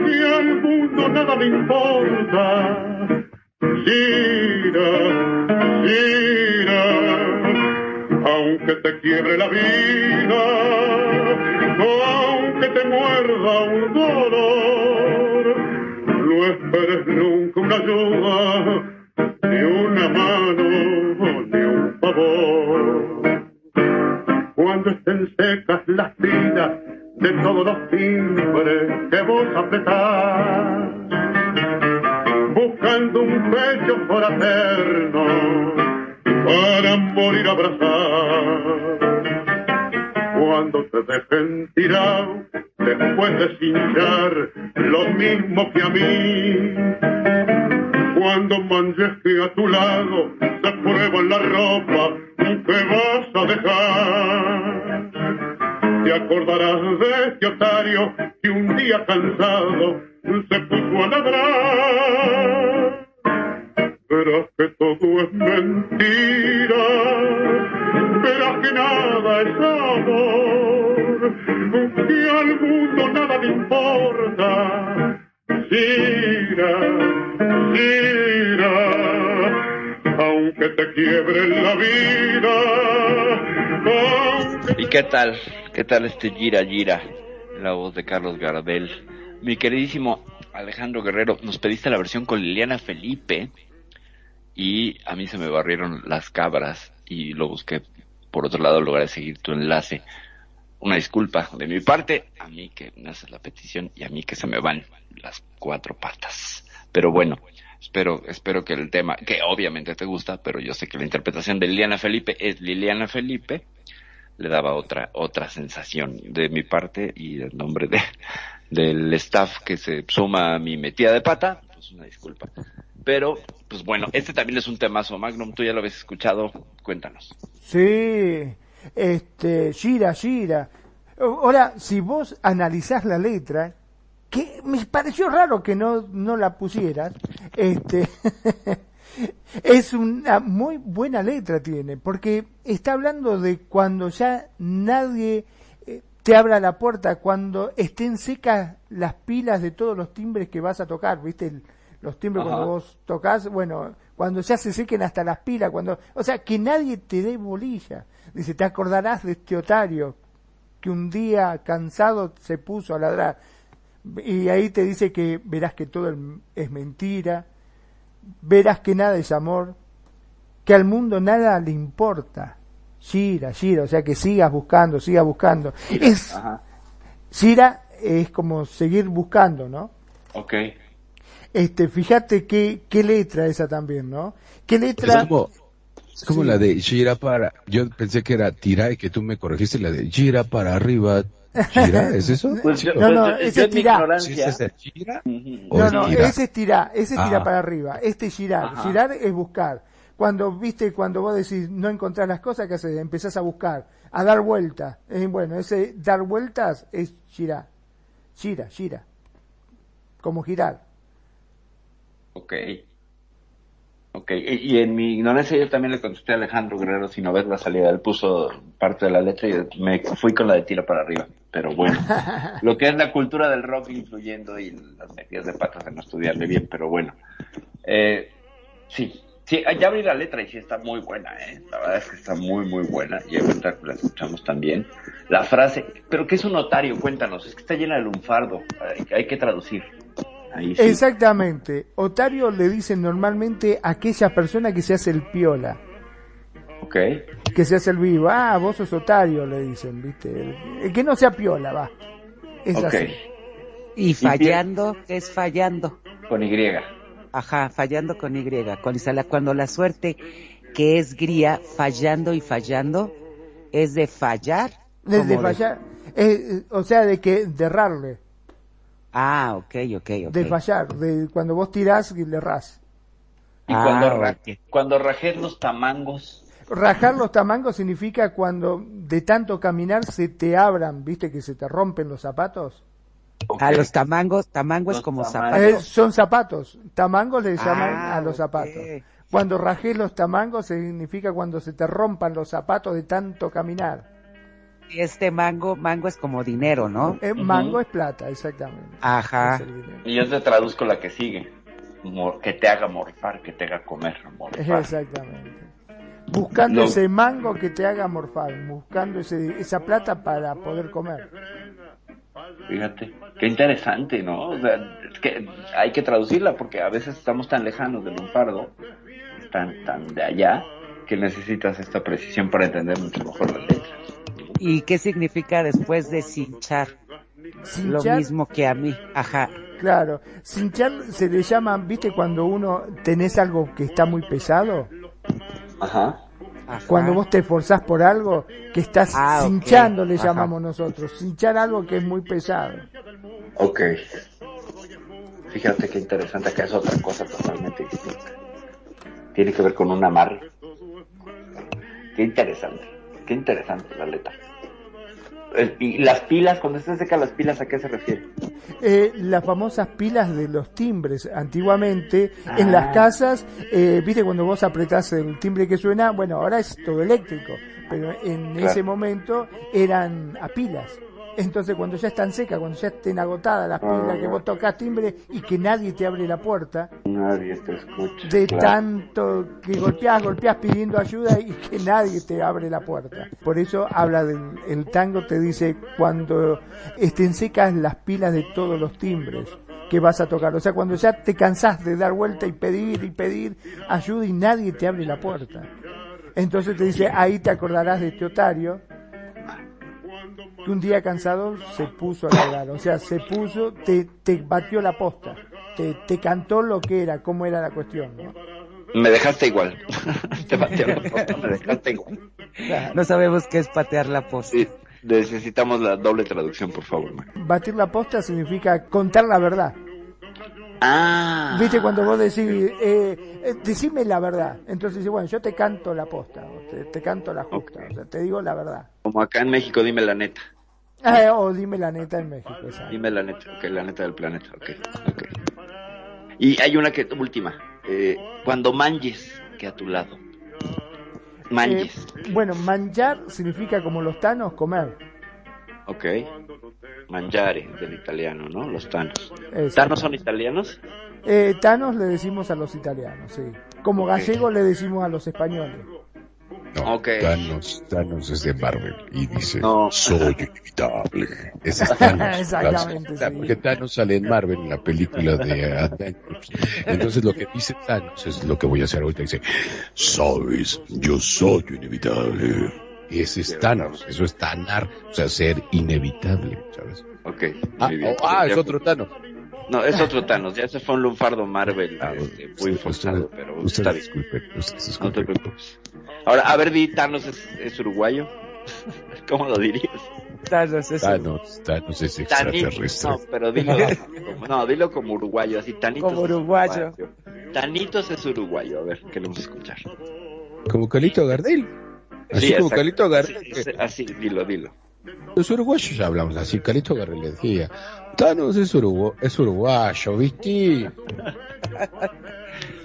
que al mundo nada le importa. Gira, gira, aunque te quiebre la vida, o aunque te muerda un dolor, no esperes nunca una ayuda, ni una mano, ni un favor. Cuando estén secas las vidas de todos los timbres que vos apretás, buscando un pecho fraterno para morir abrazado. Cuando te dejen tirado, después de cinchar lo mismo que a mí. Cuando manches a tu lado se prueba la ropa que vas a dejar. Te acordarás de este otario que un día cansado se puso a ladrar. verás que todo es mentira, verás que nada es amor, que al mundo nada le importa. Gira, gira, aunque te quiebre la vida. ¿Y qué tal? ¿Qué tal este Gira Gira? La voz de Carlos Gardel. Mi queridísimo Alejandro Guerrero, nos pediste la versión con Liliana Felipe y a mí se me barrieron las cabras y lo busqué por otro lado logré seguir tu enlace. Una disculpa de mi parte, a mí que me haces la petición y a mí que se me van las cuatro patas. Pero bueno, espero, espero que el tema, que obviamente te gusta, pero yo sé que la interpretación de Liliana Felipe es Liliana Felipe, le daba otra, otra sensación de mi parte y el nombre de, del staff que se suma a mi metida de pata, pues una disculpa. Pero, pues bueno, este también es un temazo, Magnum, tú ya lo habías escuchado, cuéntanos. Sí, este, Gira, Gira. Ahora, si vos analizás la letra, que me pareció raro que no, no la pusieras, este, es una muy buena letra tiene, porque está hablando de cuando ya nadie eh, te abra la puerta, cuando estén secas las pilas de todos los timbres que vas a tocar, ¿viste? El- los timbres Ajá. cuando vos tocas, bueno, cuando ya se sequen hasta las pilas, cuando, o sea, que nadie te dé bolilla. Dice, te acordarás de este otario que un día cansado se puso a ladrar. Y ahí te dice que verás que todo es mentira, verás que nada es amor, que al mundo nada le importa. Gira, gira, o sea que sigas buscando, sigas buscando. Es, Ajá. gira es como seguir buscando, ¿no? Ok. Este, fíjate qué, qué letra esa también, ¿no? ¿Qué Es letra? como, es como Sí. la de gira para, yo pensé que era tira y que tú me corregiste la de gira para arriba. ¿Gira? ¿Es eso? Pues yo, No, no, ese es. ¿O No, es no, ese es tirar, ese es tirar Ah. para arriba, este es girar. Ajá. Girar es buscar. Cuando, viste, cuando vos decís no encontrás las cosas, ¿qué haces? Empezás a buscar, a dar vueltas. Eh, bueno, ese dar vueltas es girar. Gira, gira. Como girar. Ok. Ok, y, y en mi ignorancia yo también le contesté a Alejandro Guerrero, si no ves la salida, él puso parte de la letra y me fui con la de tira para arriba. Pero bueno, lo que es la cultura del rock influyendo y las metidas de patas de no estudiarle bien, pero bueno. Eh, sí, sí, ya abrí la letra y sí está muy buena, ¿eh? La verdad es que está muy, muy buena. Y ahorita la escuchamos también. La frase, pero ¿qué es un notario? Cuéntanos, es que está llena de lunfardo, hay, hay que traducir. Ahí sí. Exactamente. Otario le dicen normalmente a aquella persona que se hace el piola, Ok. que se hace el vivo. Ah, vos sos otario, le dicen, ¿viste? El, que no sea piola, va. Es Ok. así. Y fallando, ¿qué es fallando? Con Y. Ajá, fallando con Y. Cuando la suerte, que es gría, fallando y fallando, es de fallar. De- fallar. eh, o sea, de que de errarle. Ah, ok, ok, ok. De fallar. De cuando vos tirás y le errás. Y Ah, cuando, ra- ok. cuando rajé los tamangos, Rajar los tamangos significa cuando de tanto caminar se te abran, ¿viste? Que se te rompen los zapatos. A los tamangos, tamango es Los como tamangos. zapato. Eh, son zapatos. Tamangos le llaman Ah, a los zapatos. Cuando rajé los tamangos significa cuando se te rompan los zapatos de tanto caminar. Y este mango, mango es como dinero, ¿no? Eh, Mango es plata, exactamente. Ajá. Y yo te traduzco la que sigue. Mor- que te haga morfar, que te haga comer, morfar. Exactamente. Buscando ese mango que te haga morfar, buscando ese, esa plata para poder comer. Fíjate, qué interesante, ¿no? O sea, es que hay que traducirla porque a veces estamos tan lejanos del lunfardo, tan, tan de allá, que necesitas esta precisión para entender mucho mejor la letra. ¿Y qué significa después de cinchar? Lo mismo que a mí. Ajá. claro. Cinchar se le llama, ¿viste? Cuando uno tenés algo que está muy pesado. Ajá. ajá. Cuando vos te esforzás por algo que estás Ah, cinchando, le Ajá. llamamos nosotros. Cinchar algo que es muy pesado. Ok. Fíjate qué interesante, acá es otra cosa totalmente distinta. Tiene que ver con un amarre. Qué interesante, qué interesante la letra. ¿Y las pilas? Cuando se seca las pilas, ¿a qué se refiere? Eh, las famosas pilas de los timbres. Antiguamente, en Ah. las casas, eh, viste cuando vos apretás el timbre que suena, bueno, ahora es todo eléctrico, pero en Claro. ese momento eran a pilas. Entonces, cuando ya están secas, cuando ya estén agotadas las pilas, que vos tocas timbre y que nadie te abre la puerta, Nadie te escucha. de claro. tanto que golpeás, golpeás pidiendo ayuda y que nadie te abre la puerta. Por eso habla del el tango, te dice cuando estén secas las pilas de todos los timbres que vas a tocar. O sea, cuando ya te cansás de dar vuelta y pedir y pedir ayuda y nadie te abre la puerta. Entonces te dice, ahí te acordarás de este otario un día cansado se puso a llorar. O sea, se puso, te, te batió la posta. Te, te cantó lo que era, cómo era la cuestión. ¿no? Me dejaste igual. te batí la posta, me dejaste igual. No sabemos qué es patear la posta. Sí, necesitamos la doble traducción, por favor. Batir la posta significa contar la verdad. Ah. ¿Viste cuando vos decís, eh, decime la verdad? Entonces dice, bueno, yo te canto la posta, o te, te canto la justa, o sea, te digo la verdad. Como acá en México, dime la neta. Eh, o dime la neta en México, exacto. Dime la neta, ok, la neta del planeta, ok, ok. Y hay una que, última, eh, cuando manches que a tu lado. Manches, Eh, bueno, manjar significa como los tanos, comer. Ok. Mangiare, del italiano, ¿no? Los tanos. ¿Tanos son italianos? Eh, tanos le decimos a los italianos, sí. Como Ok. gallegos le decimos a los españoles. No, Ok. Thanos, Thanos es de Marvel y dice, No. soy inevitable. Ese es Thanos. Exactamente, sí. Porque Thanos sale en Marvel en la película de Avengers. Entonces lo que dice Thanos es lo que voy a hacer ahorita. Dice, sabes, yo soy inevitable. Es Thanos, eso es tanar, o sea, ser inevitable, ¿sabes? Ok, Ah, muy bien. oh, ah, es otro Thanos. No, es otro Thanos, ya se fue un lunfardo Marvel, Ah, este, usted- muy forzado, usted- pero usted está bien. disculpe, usted No te preocupes. Ahora, a ver, di, ¿Thanos es, es uruguayo? ¿Cómo lo dirías? Thanos, eso. Thanos, Thanos es extraterrestre. No, pero dilo, como- no, dilo como uruguayo, así, Tanitos. Como es uruguayo. Tanitos es uruguayo, a ver, queremos escuchar. Como Calito Gardel. Así Sí, como exacto. Calito. Sí, sí, Así, dilo, dilo. Los uruguayos ya hablamos así, Calito Gardel le decía. Thanos es, urugu- es uruguayo, ¿viste?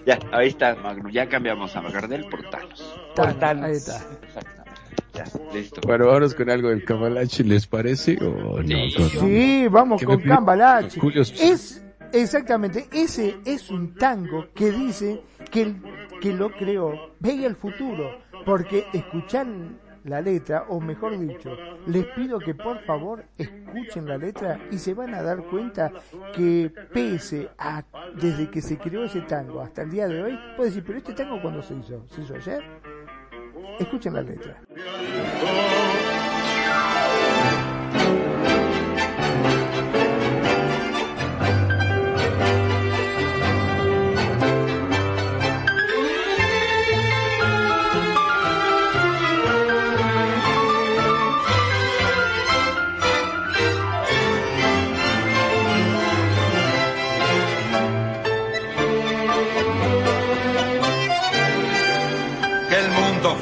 Ya, ahí está, Magno, ya cambiamos a Gardel por Thanos. Thanos, Thanos. ahí está. Exactamente. Ya, listo. Bueno, vámonos con algo del Cambalache, ¿les parece? ¿O no? Sí. Vamos con Cambalache. Es, exactamente, ese es un tango que dice que el que lo creó veía el futuro, porque escuchan la letra, o mejor dicho, les pido que por favor escuchen la letra y se van a dar cuenta que pese a desde que se creó ese tango hasta el día de hoy, puede decir, pero este tango cuando se hizo, se hizo ayer. Escuchen la letra.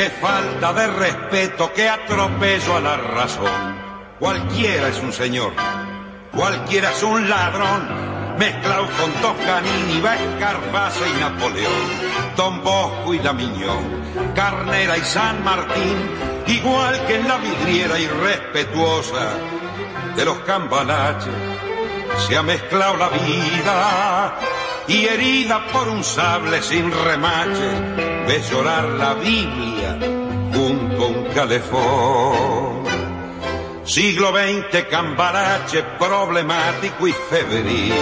Qué falta de respeto, qué atropello a la razón. Cualquiera es un señor, cualquiera es un ladrón, mezclado con Toscanini, Escarpaza y Napoleón, Don Bosco y Damiñón, Carnera y San Martín, igual que en la vidriera irrespetuosa de los cambalaches, se ha mezclado la vida y herida por un sable sin remache, ve llorar la Biblia junto a un calefón. Siglo XX, cambalache problemático y febril.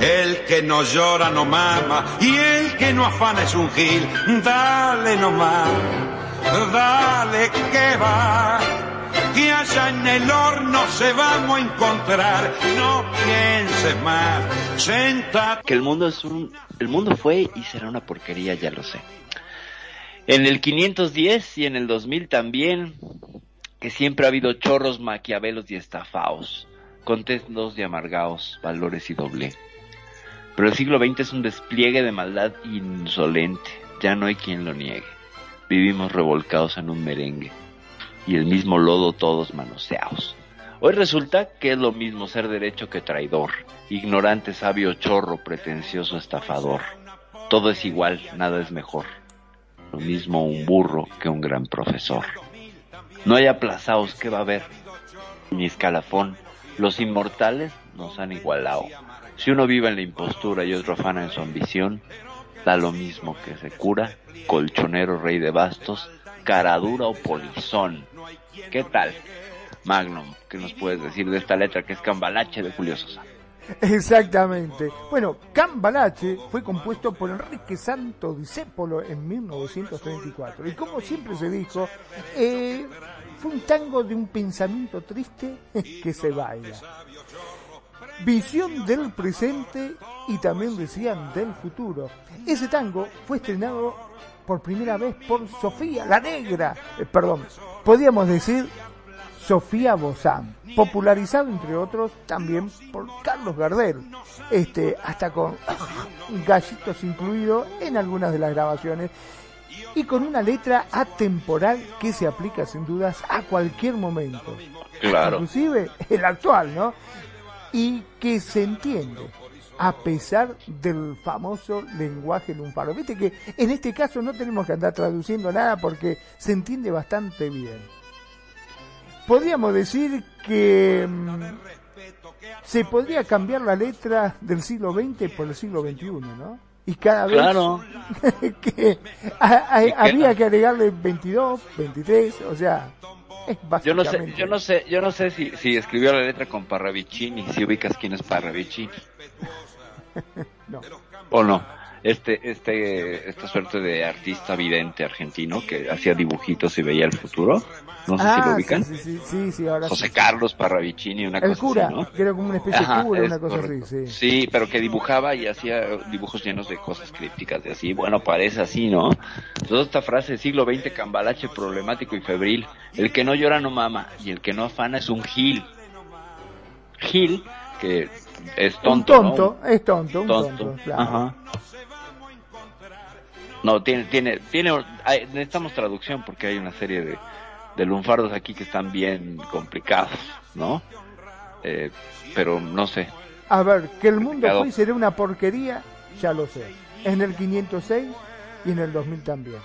El que no llora no mama y el que no afana es un gil. Dale nomás, dale que va que allá en el horno se vamos a encontrar. No pienses más, senta. Que el mundo es un, el mundo fue y será una porquería, ya lo sé. En el 510 y en el 2000 también, que siempre ha habido chorros, maquiavelos y estafaos, contentos y amargaos, valores y doble. Pero el siglo XX es un despliegue de maldad insolente, ya no hay quien lo niegue. Vivimos revolcados en un merengue y el mismo lodo todos manoseados. Hoy resulta que es lo mismo ser derecho que traidor, ignorante, sabio, chorro, pretencioso, estafador. Todo es igual, nada es mejor. Lo mismo un burro que un gran profesor. No hay aplazados, ¿qué va a haber? Ni escalafón. Los inmortales nos han igualado. Si uno vive en la impostura y otro afana en su ambición, da lo mismo que se cura, colchonero rey de bastos, caradura o polizón. ¿Qué tal? Magnum, ¿qué nos puedes decir de esta letra que es Cambalache de Julio Sosa? Exactamente. Bueno, Cambalache fue compuesto por Enrique Santo Discépolo en 1934. Y como siempre se dijo, eh, fue un tango de un pensamiento triste que se baila. Visión del presente y también decían del futuro. Ese tango fue estrenado por primera vez por Sofía la Negra, eh, perdón, podríamos decir Sofía Bozán, popularizado entre otros también por Carlos Gardel, este, hasta con gallitos incluidos en algunas de las grabaciones y con una letra atemporal que se aplica sin dudas a cualquier momento, Claro. inclusive el actual, ¿no? Y que se entiende a pesar del famoso lenguaje lunfardo. Viste que en este caso no tenemos que andar traduciendo nada porque se entiende bastante bien. Podríamos decir que mm, se podría cambiar la letra del siglo XX por el siglo XXI, ¿no? Y cada vez Claro. que a- a- habría que agregarle 22, 23, o sea, Yo no sé, yo no sé, yo no sé si, si escribió la letra con Parravicini, si ubicas quién es Parravicini. No. O no. Este, este, esta suerte de artista vidente argentino que hacía dibujitos y veía el futuro. No sé si lo Ah, ubican. sí, sí, sí, ahora José. Carlos Parravicini, una El cosa cura, así, ¿no? que era como una especie Ajá, de cura, es una cosa correcto. así, sí. Sí, pero que dibujaba y hacía dibujos llenos de cosas crípticas, de así, bueno, parece así, ¿no? Entonces esta frase, siglo XX, cambalache, problemático y febril, el que no llora no mama, y el que no afana es un gil. Gil, que es un tonto, tonto, ¿no? es tonto, un tonto, tonto, claro. ajá. No, tiene, tiene, tiene, hay- necesitamos traducción porque hay una serie de, de lunfardos aquí que están bien complicados, ¿no? Eh, pero no sé, A ver, que el mundo Complicado. fue y será una porquería, ya lo sé. En el 506 y en el 2000 también.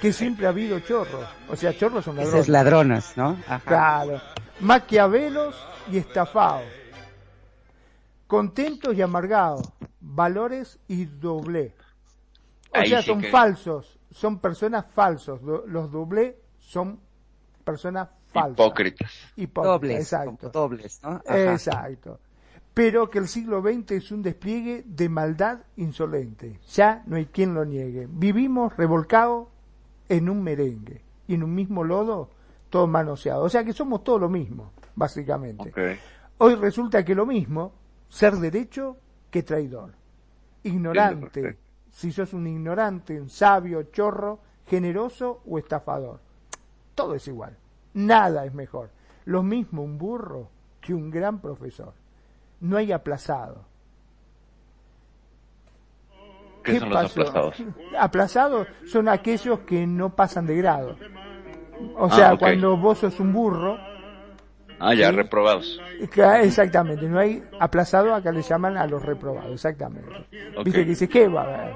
Que siempre ha habido chorros. O sea, chorros son ladrones. Esos ladronas, ¿no? Ajá. Claro. Maquiavelos y estafados. Contentos y amargados. Valores y doble. O Ahí sea, sí son que- falsos. Son personas falsos. Los doble son personas falsas. hipócritas. Hipócritas, Dobles, exacto. dobles, ¿no? Ajá. Exacto. Pero que el siglo XX es un despliegue de maldad insolente. Ya no hay quien lo niegue. Vivimos revolcados en un merengue y en un mismo lodo, todo manoseado. O sea que somos todo lo mismo, básicamente. Hoy resulta que lo mismo, ser derecho que traidor. Ignorante. Si sos un ignorante, un sabio, chorro, generoso o estafador. Todo es igual. Nada es mejor. Lo mismo un burro que un gran profesor. No hay aplazado. ¿Qué, son los aplazados? Aplazados son aquellos que no pasan de grado. O sea, Ah, ok. cuando vos sos un burro, Ah, ya, Sí. reprobados. exactamente, no hay aplazado, acá le llaman a los reprobados, exactamente. Viste que dice, ¿qué va a haber?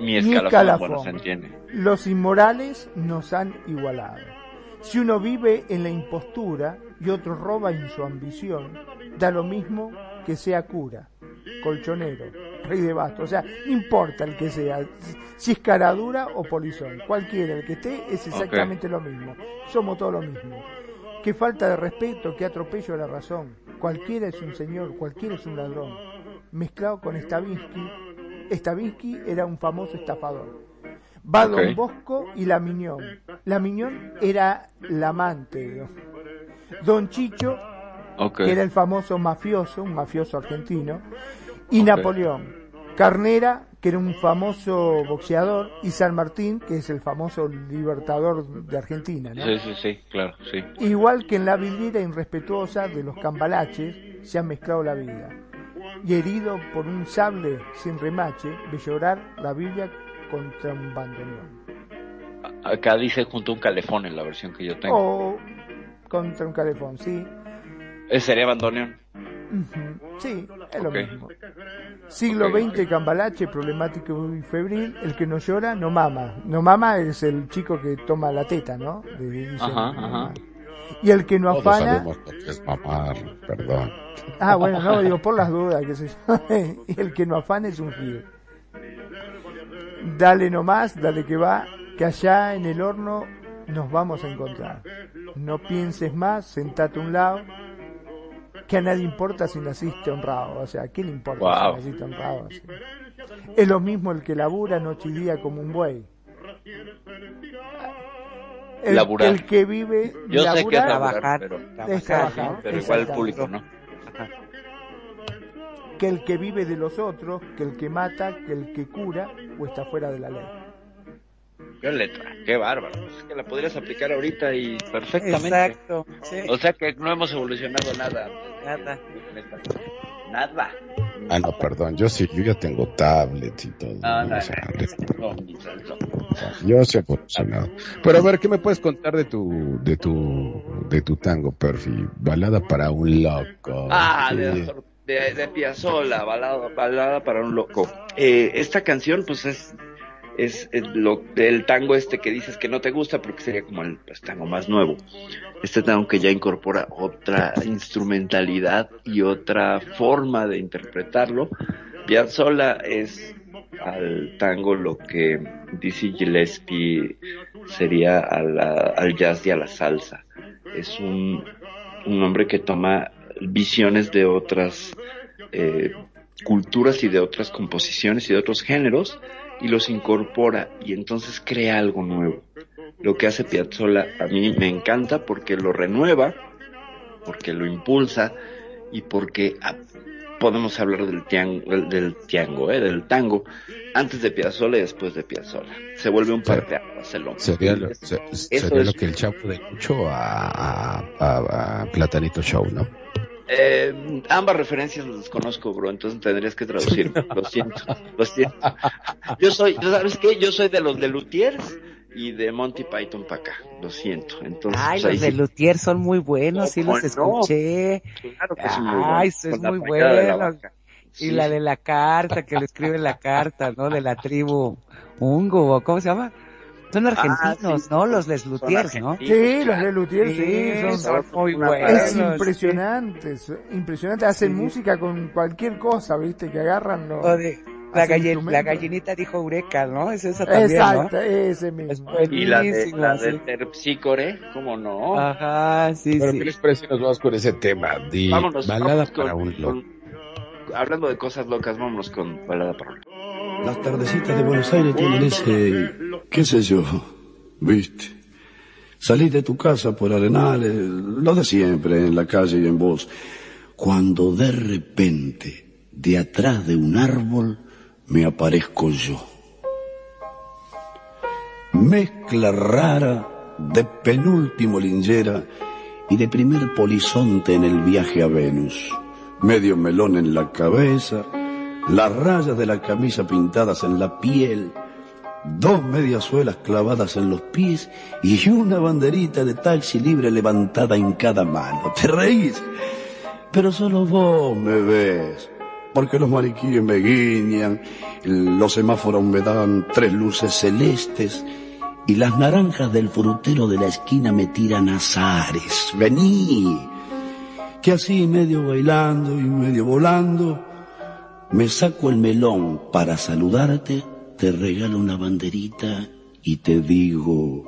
Mi Mi escalafón, escalafón. bueno, se entiende. Los inmorales nos han igualado. Si uno vive en la impostura y otro roba en su ambición, da lo mismo que sea cura, colchonero, rey de basto. O sea, no importa el que sea, si es caradura o polizón, cualquiera el que esté es exactamente lo mismo. Somos todos lo mismo. Qué falta de respeto, qué atropello a la razón. Cualquiera es un señor, cualquiera es un ladrón. Mezclado con Stravinsky, Stravinsky era un famoso estafador. Va Ok. Don Bosco y la Miñón. La Miñón era la amante. Don Chicho, Ok. que era el famoso mafioso, un mafioso argentino, y Ok. Napoleón. Carnera, que era un famoso boxeador, y San Martín, que es el famoso libertador de Argentina. ¿no? Sí, sí, sí, claro, sí. Igual que en la vidriera irrespetuosa de los cambalaches se ha mezclado la vida. Y herido por un sable sin remache, ve llorar la Biblia contra un bandoneón. Acá dice junto a un calefón en la versión que yo tengo. O contra un calefón, sí. Ese sería bandoneón. Sí, es lo Ok. mismo. Siglo XX, cambalache, problemático y febril. El que no llora, no mama. No mama es el chico que toma la teta, ¿no? Dicen, Ajá, no ajá. Y el que no Todos afana, sabemos lo que es mamar, perdón. Ah, bueno, no, digo, por las dudas, que se Y el que no afane es un gil. Dale nomás, dale que va, que allá en el horno nos vamos a encontrar. No pienses más, sentate a un lado, que a nadie importa si naciste honrado. O sea, ¿a quién le importa Wow. si naciste honrado? Así. Es lo mismo el que labura noche y día como un buey. El, Laburar. el que vive Yo sé que es laburar, laburar, Trabajar, pero, es igual el público, ¿no? que el que vive de los otros, que el que mata, que el que cura o está fuera de la ley. Qué letra, qué bárbaro. Es que la podrías aplicar ahorita y perfectamente. Exacto. sí, O sea que no hemos evolucionado nada. nada. Nada. Ah, no, perdón, yo sí, yo ya tengo tablets y todo. No, no, no, no, mi santo. Yo sí he evolucionado. Pero a ver, ¿qué me puedes contar de tu, de tu, de tu tango, Perfi? Balada para un loco. Ah, Sí. de, de, de Piazzolla, balada, balada para un loco. Eh, esta canción, pues es, es el, lo, tango este que dices que no te gusta, porque sería como el pues, tango más nuevo. Este tango que ya incorpora otra instrumentalidad y otra forma de interpretarlo. Piazzolla es al tango lo que Dizzy Gillespie sería al jazz y a la salsa. Es un, un hombre que toma visiones de otras eh, culturas y de otras composiciones y de otros géneros y los incorpora y entonces crea algo nuevo. Lo que hace Piazzolla a mí me encanta porque lo renueva, porque lo impulsa y porque ah, podemos hablar del tiango, del, tiango, eh, del tango antes de Piazzolla y después de Piazzolla. Se vuelve un parteaguas el hombre. Sería, lo, se- sería es- lo que el Chapo de a, a- a Platanito Show, ¿no? Eh, ambas referencias las desconozco, bro, entonces tendrías que traducir. Lo siento, lo siento. Yo soy, ¿sabes qué? Yo soy de los de Lutiers y de Monty Python para acá. Lo siento. Entonces, Ay, pues, los de sí. Luthier son muy buenos, sí ¿Cómo los no? escuché. Claro que son muy Ay, buenos. eso es muy bueno. Y Sí. la de la carta, que le escribe la carta, ¿no? De la tribu Ungo, ¿o ¿cómo se llama? Son argentinos, sí. ¿no? Los Les Son Luthiers, ¿no? argentinos, Sí, los de Luthier, sí, son, son muy buenos. es sí. impresionante, es impresionante. Hacen Sí. música con cualquier cosa, ¿viste? Que agarran los... La, la gallinita dijo Eureka, ¿no? Es esa también, Exacto, ese ¿no? mismo. Es Y la de, la sí. del terpsícore, ¿cómo no? Ajá, sí, Pero sí. ¿qué les parece nos vamos con ese tema? De vámonos, balada vámonos para con, un loco. con- hablando de cosas locas, vámonos con balada para un loco. Las tardecitas de Buenos Aires tienen ese, qué sé yo, viste. Salís de tu casa por arenales, lo de siempre, en la calle y en voz. Cuando de repente, de atrás de un árbol, me aparezco yo. Mezcla rara de penúltimo lingera y de primer polizonte en el viaje a Venus. Medio melón en la cabeza, las rayas de la camisa pintadas en la piel, dos mediasuelas clavadas en los pies y una banderita de taxi libre levantada en cada mano. ¿Te reís? Pero solo vos me ves, porque los mariquíes me guiñan, los semáforos me dan tres luces celestes y las naranjas del frutero de la esquina me tiran azares. Vení, que así medio bailando y medio volando, me saco el melón para saludarte, te regalo una banderita y te digo...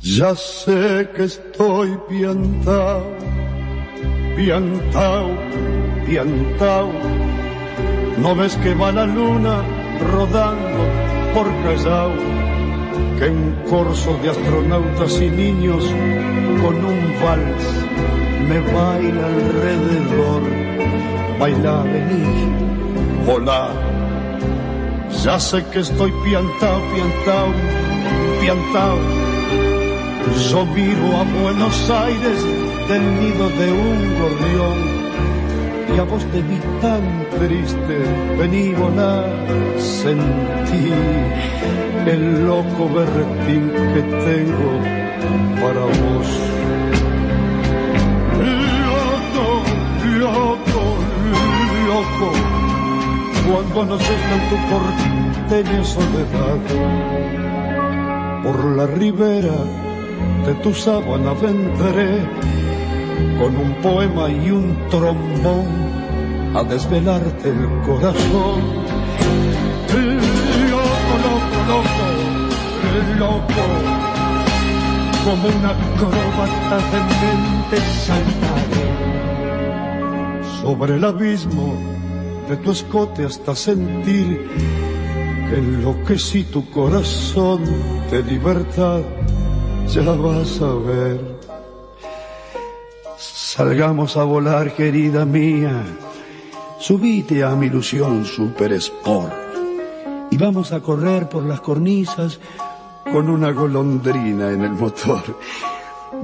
Ya sé que estoy piantao, piantao, piantao. ¿No ves que va la luna rodando por Callao? Que en corso de astronautas y niños con un vals me baila alrededor. Baila, vení, volá. Ya sé que estoy piantao, piantao, piantao. Yo miro a Buenos Aires del nido de un gorrión y a vos te vi tan triste, vení volá, sentí el loco berretín que tengo para vos. Loco, loco, loco, cuando nos en tu porteña soledad, por la ribera de tu sábana vendré con un poema y un trombón a desvelarte el corazón. Loco, loco, loco, loco, como una acróbata de mente saltaré sobre el abismo de tu escote hasta sentir que enloquecí tu corazón de libertad ya vas a ver. Salgamos a volar, querida mía. Subite a mi ilusión Super Sport. Y vamos a correr por las cornisas con una golondrina en el motor.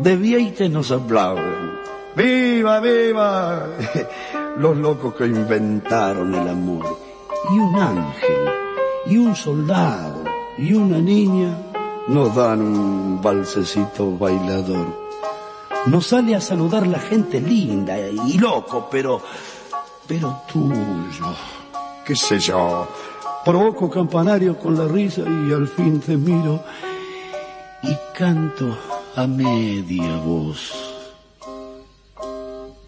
De Vieite nos aplauden. ¡Viva, viva! Los locos que inventaron el amor. Y un ángel, y un soldado, y una niña nos dan un balsecito bailador. Nos sale a saludar la gente linda y loco, pero, pero tuyo, qué sé yo. Provoco campanario con la risa y al fin te miro y canto a media voz.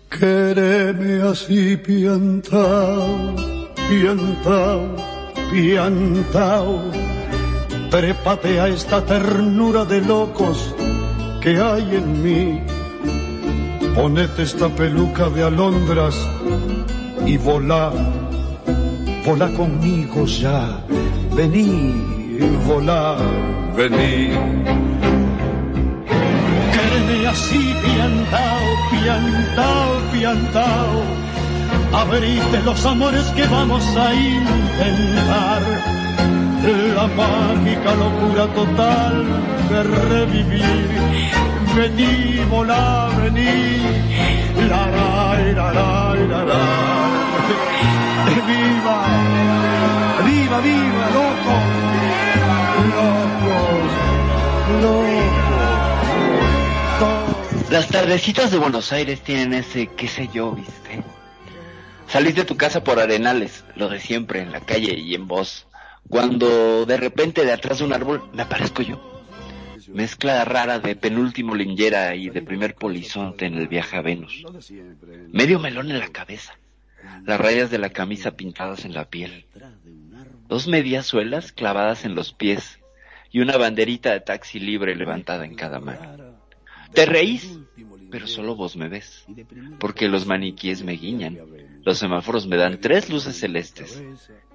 Quéreme así piantao, piantao, piantao Trépate a esta ternura de locos que hay en mí. Ponete esta peluca de alondras y volá, volá conmigo ya. Vení, volá, vení. Quédeme así, piantao, piantao, piantao. Abrite los amores que vamos a intentar la mágica locura total de revivir. Vení, volá, vení, la la la la la la. Viva, viva, viva, loco, locos, locos. Las tardecitas de Buenos Aires tienen ese qué sé yo, viste. Salís de tu casa por arenales, lo de siempre, en la calle y en voz cuando de repente de atrás de un árbol me aparezco yo. Mezcla rara de penúltimo lingera y de primer polizonte en el viaje a Venus. Medio melón en la cabeza. Las rayas de la camisa pintadas en la piel. Dos medias suelas clavadas en los pies y una banderita de taxi libre levantada en cada mano. Te reís, pero solo vos me ves, porque los maniquíes me guiñan, los semáforos me dan tres luces celestes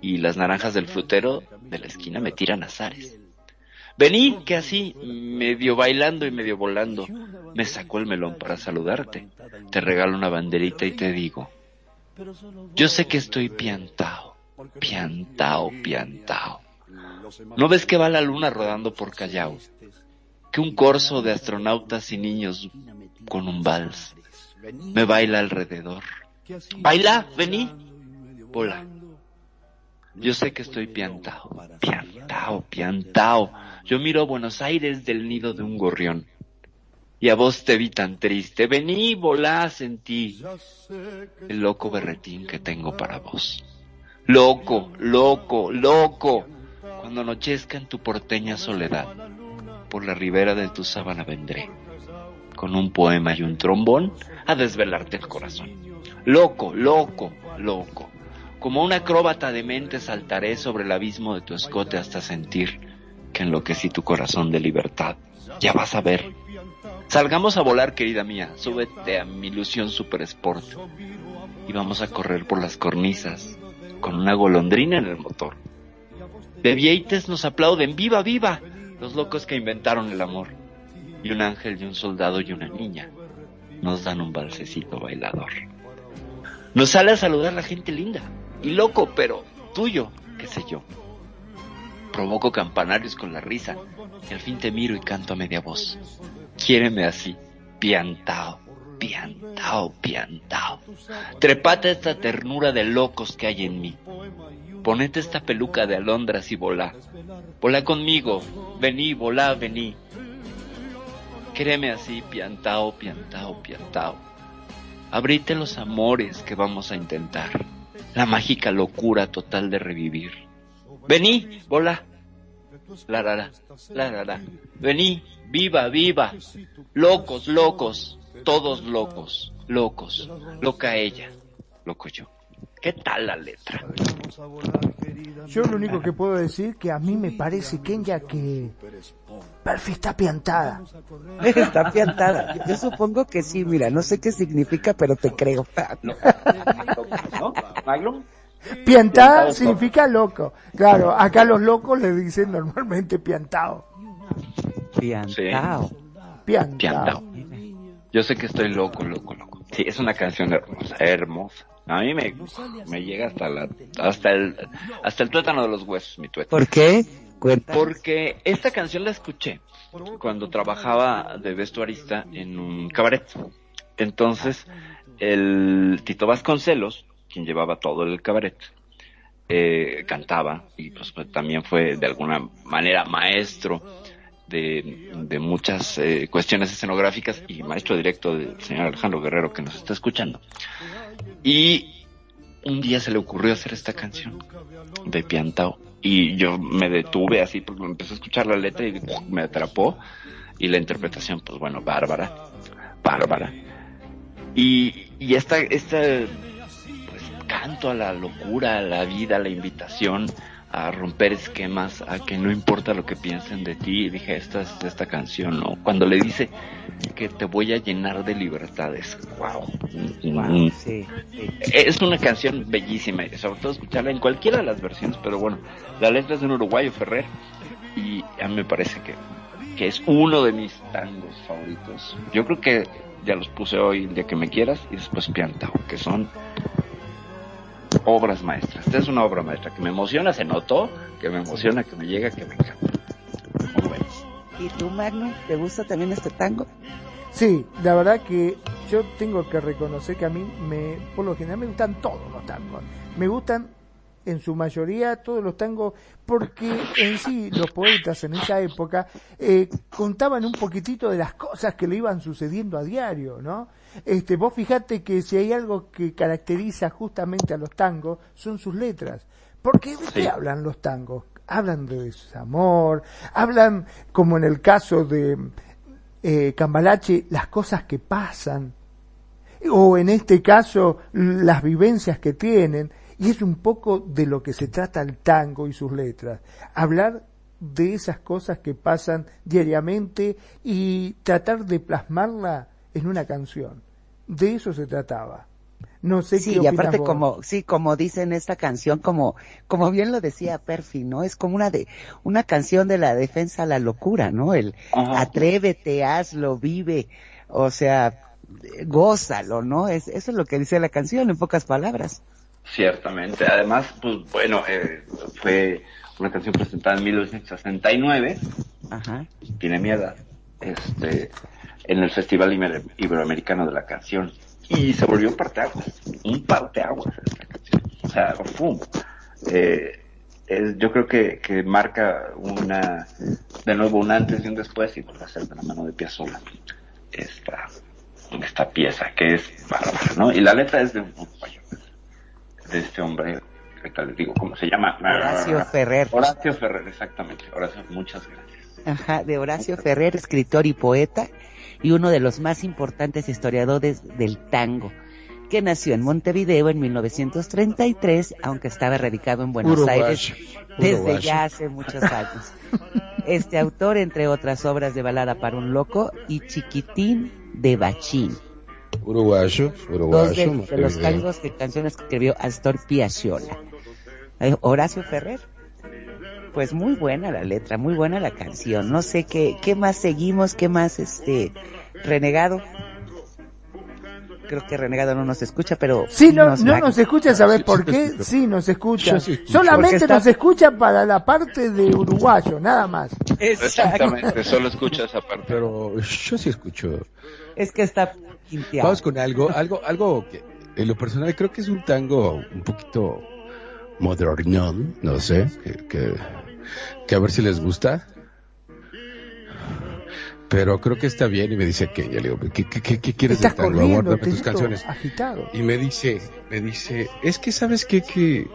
y las naranjas del frutero de la esquina me tiran azares. Vení, que así, medio bailando y medio volando, me sacó el melón para saludarte. Te regalo una banderita y te digo, yo sé que estoy piantao, piantao, piantao. ¿No ves que va la luna rodando por Callao? Que un corso de astronautas y niños con un vals me baila alrededor. Baila, vení. Bola. Yo sé que estoy piantao, piantao, piantao. Yo miro Buenos Aires del nido de un gorrión. Y a vos te vi tan triste. Vení, volá, sentí el loco berretín que tengo para vos. Loco, loco, loco. Cuando anochezca en tu porteña soledad, por la ribera de tu sábana vendré, con un poema y un trombón a desvelarte el corazón. Loco, loco, loco. Como un acróbata de mente saltaré sobre el abismo de tu escote hasta sentir que enloquecí tu corazón de libertad. Ya vas a ver. Salgamos a volar, querida mía. Súbete a mi ilusión super sport. Y vamos a correr por las cornisas con una golondrina en el motor. De vieites nos aplauden, viva, viva, los locos que inventaron el amor. Y un ángel y un soldado y una niña nos dan un balsecito bailador. Nos sale a saludar la gente linda y loco, pero tuyo, qué sé yo. Provoco campanarios con la risa y al fin te miro y canto a media voz. Quiéreme así, piantao, piantao, piantao. Trepate esta ternura de locos que hay en mí. Ponete esta peluca de alondras y volá. Volá conmigo, vení, volá, vení. Créeme así, piantao, piantao, piantao. Abrite los amores que vamos a intentar. La mágica locura total de revivir. Vení, volá. La rara, la rara. Vení, viva, viva. Locos, locos. Todos locos, locos. Loca ella, loco yo. ¿Qué tal la letra? Yo lo único que puedo decir que a mí me parece, Kenya, que Perfi está piantada. Está piantada. Yo supongo que sí, mira, no sé qué significa, pero te creo. ¿No? ¿Maglum? Piantada significa loco. Claro, acá los locos le dicen normalmente piantado. Piantao. Piantado. Piantao. Yo sé que estoy loco, loco, loco. Sí, es una canción hermosa, hermosa. A mí me, me llega hasta la, hasta el, hasta el tuétano de los huesos, mi tuétano. ¿Por qué? Porque esta canción la escuché cuando trabajaba de vestuarista en un cabaret. Entonces, el Tito Vasconcelos, quien llevaba todo el cabaret, eh, cantaba y pues, pues, también fue de alguna manera maestro de, de muchas eh, cuestiones escenográficas y maestro directo del señor Alejandro Guerrero que nos está escuchando. Y un día se le ocurrió hacer esta canción de Piantao y yo me detuve así porque empecé a escuchar la letra y me atrapó y la interpretación pues bueno bárbara bárbara y, y esta esta canto a la locura a la vida a la invitación a romper esquemas a que no importa lo que piensen de ti dije esta es esta canción no cuando le dice que te voy a llenar de libertades wow, Wow, sí, sí. es una canción bellísima y sobre todo escucharla en cualquiera de las versiones, pero bueno, la letra es de un uruguayo Ferrer y a mí me parece que, que es uno de mis tangos favoritos. Yo creo que ya los puse hoy el día que me quieras y después Piantao, que son obras maestras. Esta es una obra maestra que me emociona, se notó, que me emociona, que me llega, que me encanta. Muy bueno. ¿Y tú, Magno, te gusta también este tango? Sí, la verdad que yo tengo que reconocer que a mí, me, por lo general, me gustan todos los tangos. Me gustan en su mayoría todos los tangos porque en sí los poetas en esa época eh, contaban un poquitito de las cosas que le iban sucediendo a diario, ¿no? Este, vos fijate que si hay algo que caracteriza justamente a los tangos son sus letras. Porque de qué Sí. hablan los tangos? Hablan de desamor, hablan, como en el caso de eh, Cambalache, las cosas que pasan, o en este caso las vivencias que tienen, y es un poco de lo que se trata el tango y sus letras, hablar de esas cosas que pasan diariamente y tratar de plasmarla en una canción. De eso se trataba. No sé Sí, qué y opinas aparte vos. como, sí, como dice en esta canción, como, como bien lo decía Perfi, ¿no? Es como una de, una canción de la defensa a la locura, ¿no? El Ajá. atrévete, hazlo, vive, o sea, gózalo, ¿no? Es, eso es lo que dice la canción en pocas palabras. Ciertamente. Además, pues bueno, eh, fue una canción presentada en 1969, Ajá. tiene mi edad, este, en el Festival Iber- Iberoamericano de la Canción. Y se volvió un parteaguas. un parteaguas esta canción. O sea, ¡fum! Eh, es, yo creo que, que marca una, de nuevo, un antes y un después, y va a ser de la mano de Piazzolla esta, esta pieza, que es bárbara, ¿no? Y la letra es de un de este hombre, les digo cómo se llama. Horacio Ferrer. Horacio Ferrer, exactamente. Horacio, muchas gracias. Ajá, de Horacio Ferrer, escritor y poeta, y uno de los más importantes historiadores del tango, que nació en Montevideo en 1933, aunque estaba radicado en Buenos Uruguayo, Aires desde uruguayo. ya hace muchos años. Este autor, entre otras obras de Balada para un Loco y Chiquitín de Bachín, Uruguayo, dos de, uruguayo. de los tangos de canciones que escribió Astor Piazzolla. Eh, Horacio Ferrer. Pues muy buena la letra, muy buena la canción. No sé qué, qué más seguimos, qué más este renegado. Creo que renegado no nos escucha, pero Sí, no, nos no nos escucha, ¿sabes por qué? Sí, nos escucha. Yo sí escucho. Solamente está- nos escucha para la parte de uruguayo, nada más. Exactamente, solo escucha esa parte. Pero yo sí escucho. Es que está quinteado. Vamos con algo, algo, algo que en lo personal creo que es un tango un poquito modernón, no sé, que, que, que a ver si les gusta. Pero creo que está bien y me dice que ya le digo, ¿qué, qué, qué, qué quieres Estás del tango? corriendo, Amor, dame te tus canciones. agitado. Y me dice, me dice, es que sabes qué, que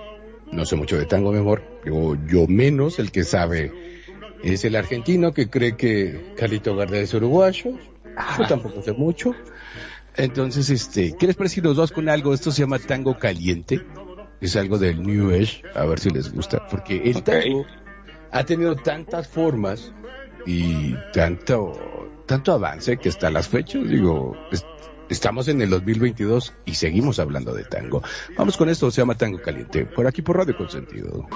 no sé mucho de tango, mi amor. Digo, yo menos, el que sabe es el argentino que cree que Carlito Gardel es uruguayo. Yo tampoco sé mucho. Entonces, este, ¿quieres parecer los dos con algo? Esto se llama tango caliente. Es algo del New Age, a ver si les gusta. Porque el tango ha tenido tantas formas y tanto, tanto avance que hasta las fechas, digo, es- estamos en el 2022 y seguimos hablando de tango. Vamos con esto, se llama Tango Caliente, por aquí por Radio Consentido.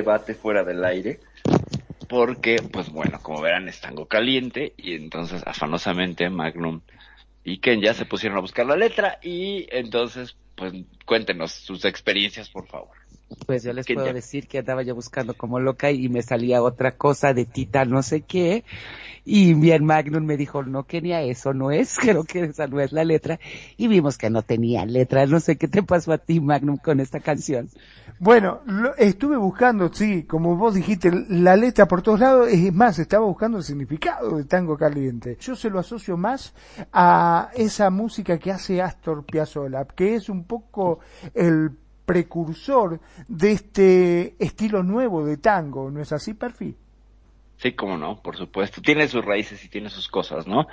Debate fuera del aire. Porque, pues bueno, como verán, es tango caliente. Y entonces, afanosamente, Magnum y Ken ya se pusieron a buscar la letra y entonces, pues cuéntenos sus experiencias, por favor. Pues yo les ¿Qué puedo ya? decir que andaba yo buscando como loca y me salía otra cosa de Tita no sé qué. Y bien Magnum me dijo, no Kenia, eso no es, creo que esa no es la letra. Y vimos que no tenía letra. No sé qué te pasó a ti Magnum con esta canción. Bueno, lo- estuve buscando, sí, como vos dijiste, la letra por todos lados, es más, estaba buscando el significado de tango caliente. Yo se lo asocio más a esa música que hace Astor Piazzolla, que es un poco el precursor de este estilo nuevo de tango, ¿no es así, Perfi? Sí, cómo no, por supuesto. Tiene sus raíces y tiene sus cosas, ¿no?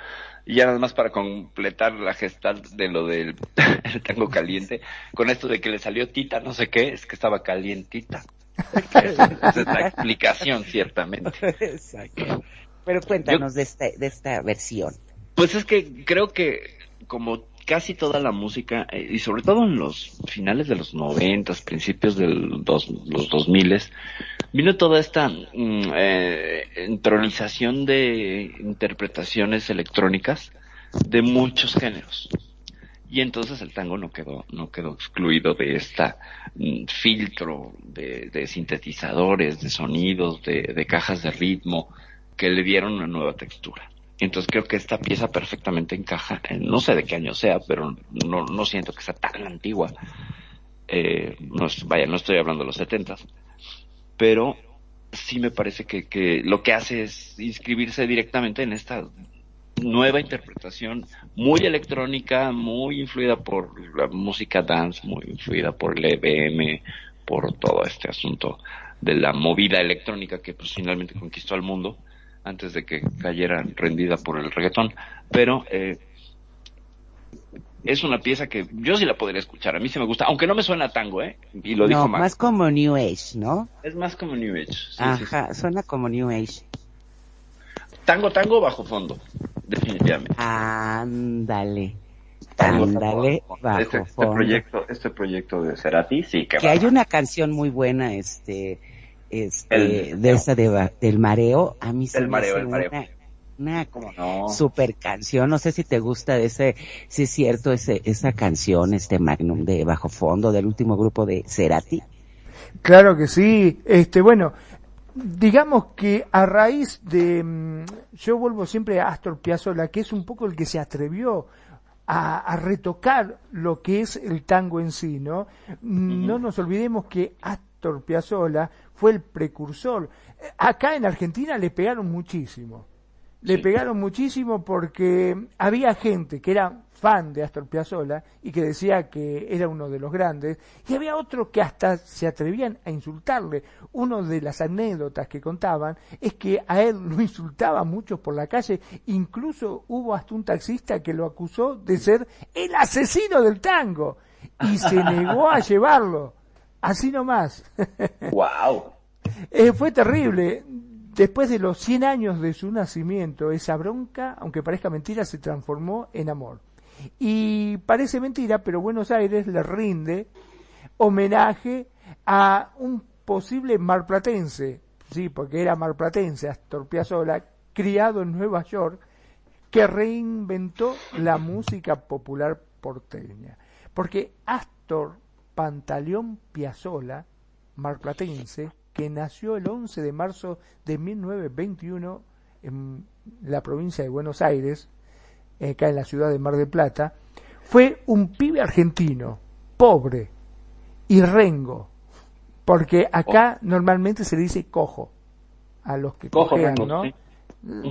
Y ya nada más para completar la gestal de lo del el tango caliente, con esto de que le salió tita, no sé qué, es que estaba calientita. Esa es la explicación, ciertamente. Exacto. Pero cuéntanos de esta, de esta versión. Pues es que creo que como casi toda la música, eh, y sobre todo en los finales de los noventas, principios de los, dos miles, vino toda esta mm, eh, entronización de interpretaciones electrónicas de muchos géneros. Y entonces el tango no quedó, no quedó excluido de esta mm, filtro de, sintetizadores, de sonidos, de cajas de ritmo, que le dieron una nueva textura. Entonces creo que esta pieza perfectamente encaja, en- no sé de qué año sea, pero no, no siento que sea tan antigua. Eh, no vaya, no estoy hablando de los setentas, pero sí me parece que, que lo que hace es inscribirse directamente en esta nueva interpretación muy electrónica, muy influida por la música dance, muy influida por el EBM, por todo este asunto de la movida electrónica que pues finalmente conquistó al mundo antes de que cayera rendida por el reggaetón. Pero eh, es una pieza que yo sí la podría escuchar, a mí sí me gusta, aunque no me suena a tango, ¿eh? Y lo dijo no, Max. más como New Age, ¿no? Es más como New Age. sí, sí, sí. Ajá, suena como New Age. Tango, tango, bajo fondo, definitivamente. Ándale. Ándale, bajo fondo. este, este fondo. proyecto, este proyecto de Cerati, sí, que, Que hay una canción muy buena, este, este, El- de esa de, del mareo. A mí se El me mareo, hace el mareo. una, una ¿Cómo no? super canción. No sé si te gusta ese, si es cierto ese, esa canción, este Magnum de bajo fondo del último grupo de Cerati. Claro que sí. Este, bueno, digamos que a raíz de, mm, yo vuelvo siempre a Astor Piazzolla, que es un poco el que se atrevió a, a retocar lo que es el tango en sí, ¿no? No nos olvidemos que Astor Piazzolla fue el precursor. Eh, Acá en Argentina le pegaron muchísimo. Le Sí. pegaron muchísimo porque había gente que era fan de Astor Piazzolla y que decía que era uno de los grandes y había otros que hasta se atrevían a insultarle. Una de las anécdotas que contaban es que a él lo insultaban muchos por la calle, incluso hubo hasta un taxista que lo acusó de ser el asesino del tango y se negó a llevarlo. Así nomás. Wow. Eh, fue terrible. Después de los 100 años de su nacimiento, esa bronca, aunque parezca mentira, se transformó en amor. Y parece mentira, pero Buenos Aires le rinde homenaje a un posible marplatense, sí, porque era marplatense, Astor Piazzolla, criado en Nueva York, que reinventó la música popular porteña. Porque Astor Pantaleón Piazzolla, marplatense, que nació el 11 de marzo de 1921 en la provincia de Buenos Aires, acá en la ciudad de Mar del Plata, fue un pibe argentino, pobre y rengo, porque acá normalmente se le dice cojo a los que cojean, ¿no?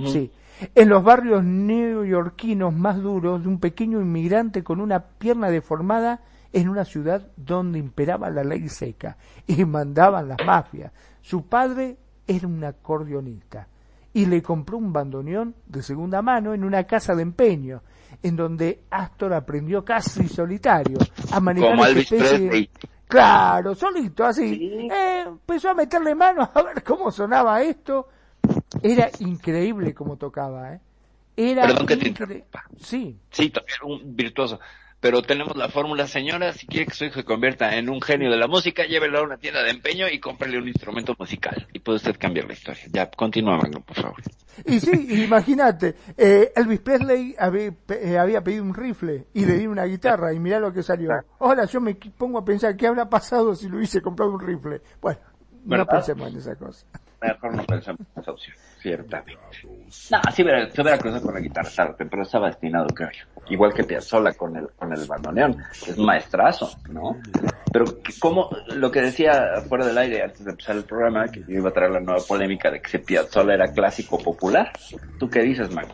Sí. En los barrios neoyorquinos más duros de un pequeño inmigrante con una pierna deformada en una ciudad donde imperaba la ley seca y mandaban las mafias. Su padre era un acordeonista y le compró un bandoneón de segunda mano en una casa de empeño, en donde Astor aprendió casi solitario a manejar Como Elvis especie de- Presley. Claro, solito, así. Sí. Eh, empezó a meterle mano a ver cómo sonaba esto. Era increíble cómo tocaba, ¿eh? Era Perdón que te interrumpa. Sí, Sí, también un virtuoso. pero tenemos la fórmula, señora, si quiere que su hijo se convierta en un genio de la música, llévelo a una tienda de empeño y cómprele un instrumento musical. Y puede usted cambiar la historia. Ya, continúa, Magno, por favor. Y sí, imagínate, eh, Elvis Presley había, eh, había, pedido un rifle y le di una guitarra y mirá lo que salió. Ahora yo me pongo a pensar qué habrá pasado si lo hubiese comprado un rifle. Bueno, no pensemos en esa cosa. Mejor no pensemos en esa opción, ciertamente. No, sí hubiera, se hubiera cruzado con la guitarra, pero estaba destinado, creo yo. Igual que Piazzolla con el, con el bandoneón. Es maestrazo, ¿no? Pero como lo que decía fuera del aire antes de empezar el programa, que iba a traer la nueva polémica de que si Piazzolla era clásico popular. ¿Tú qué dices, Max?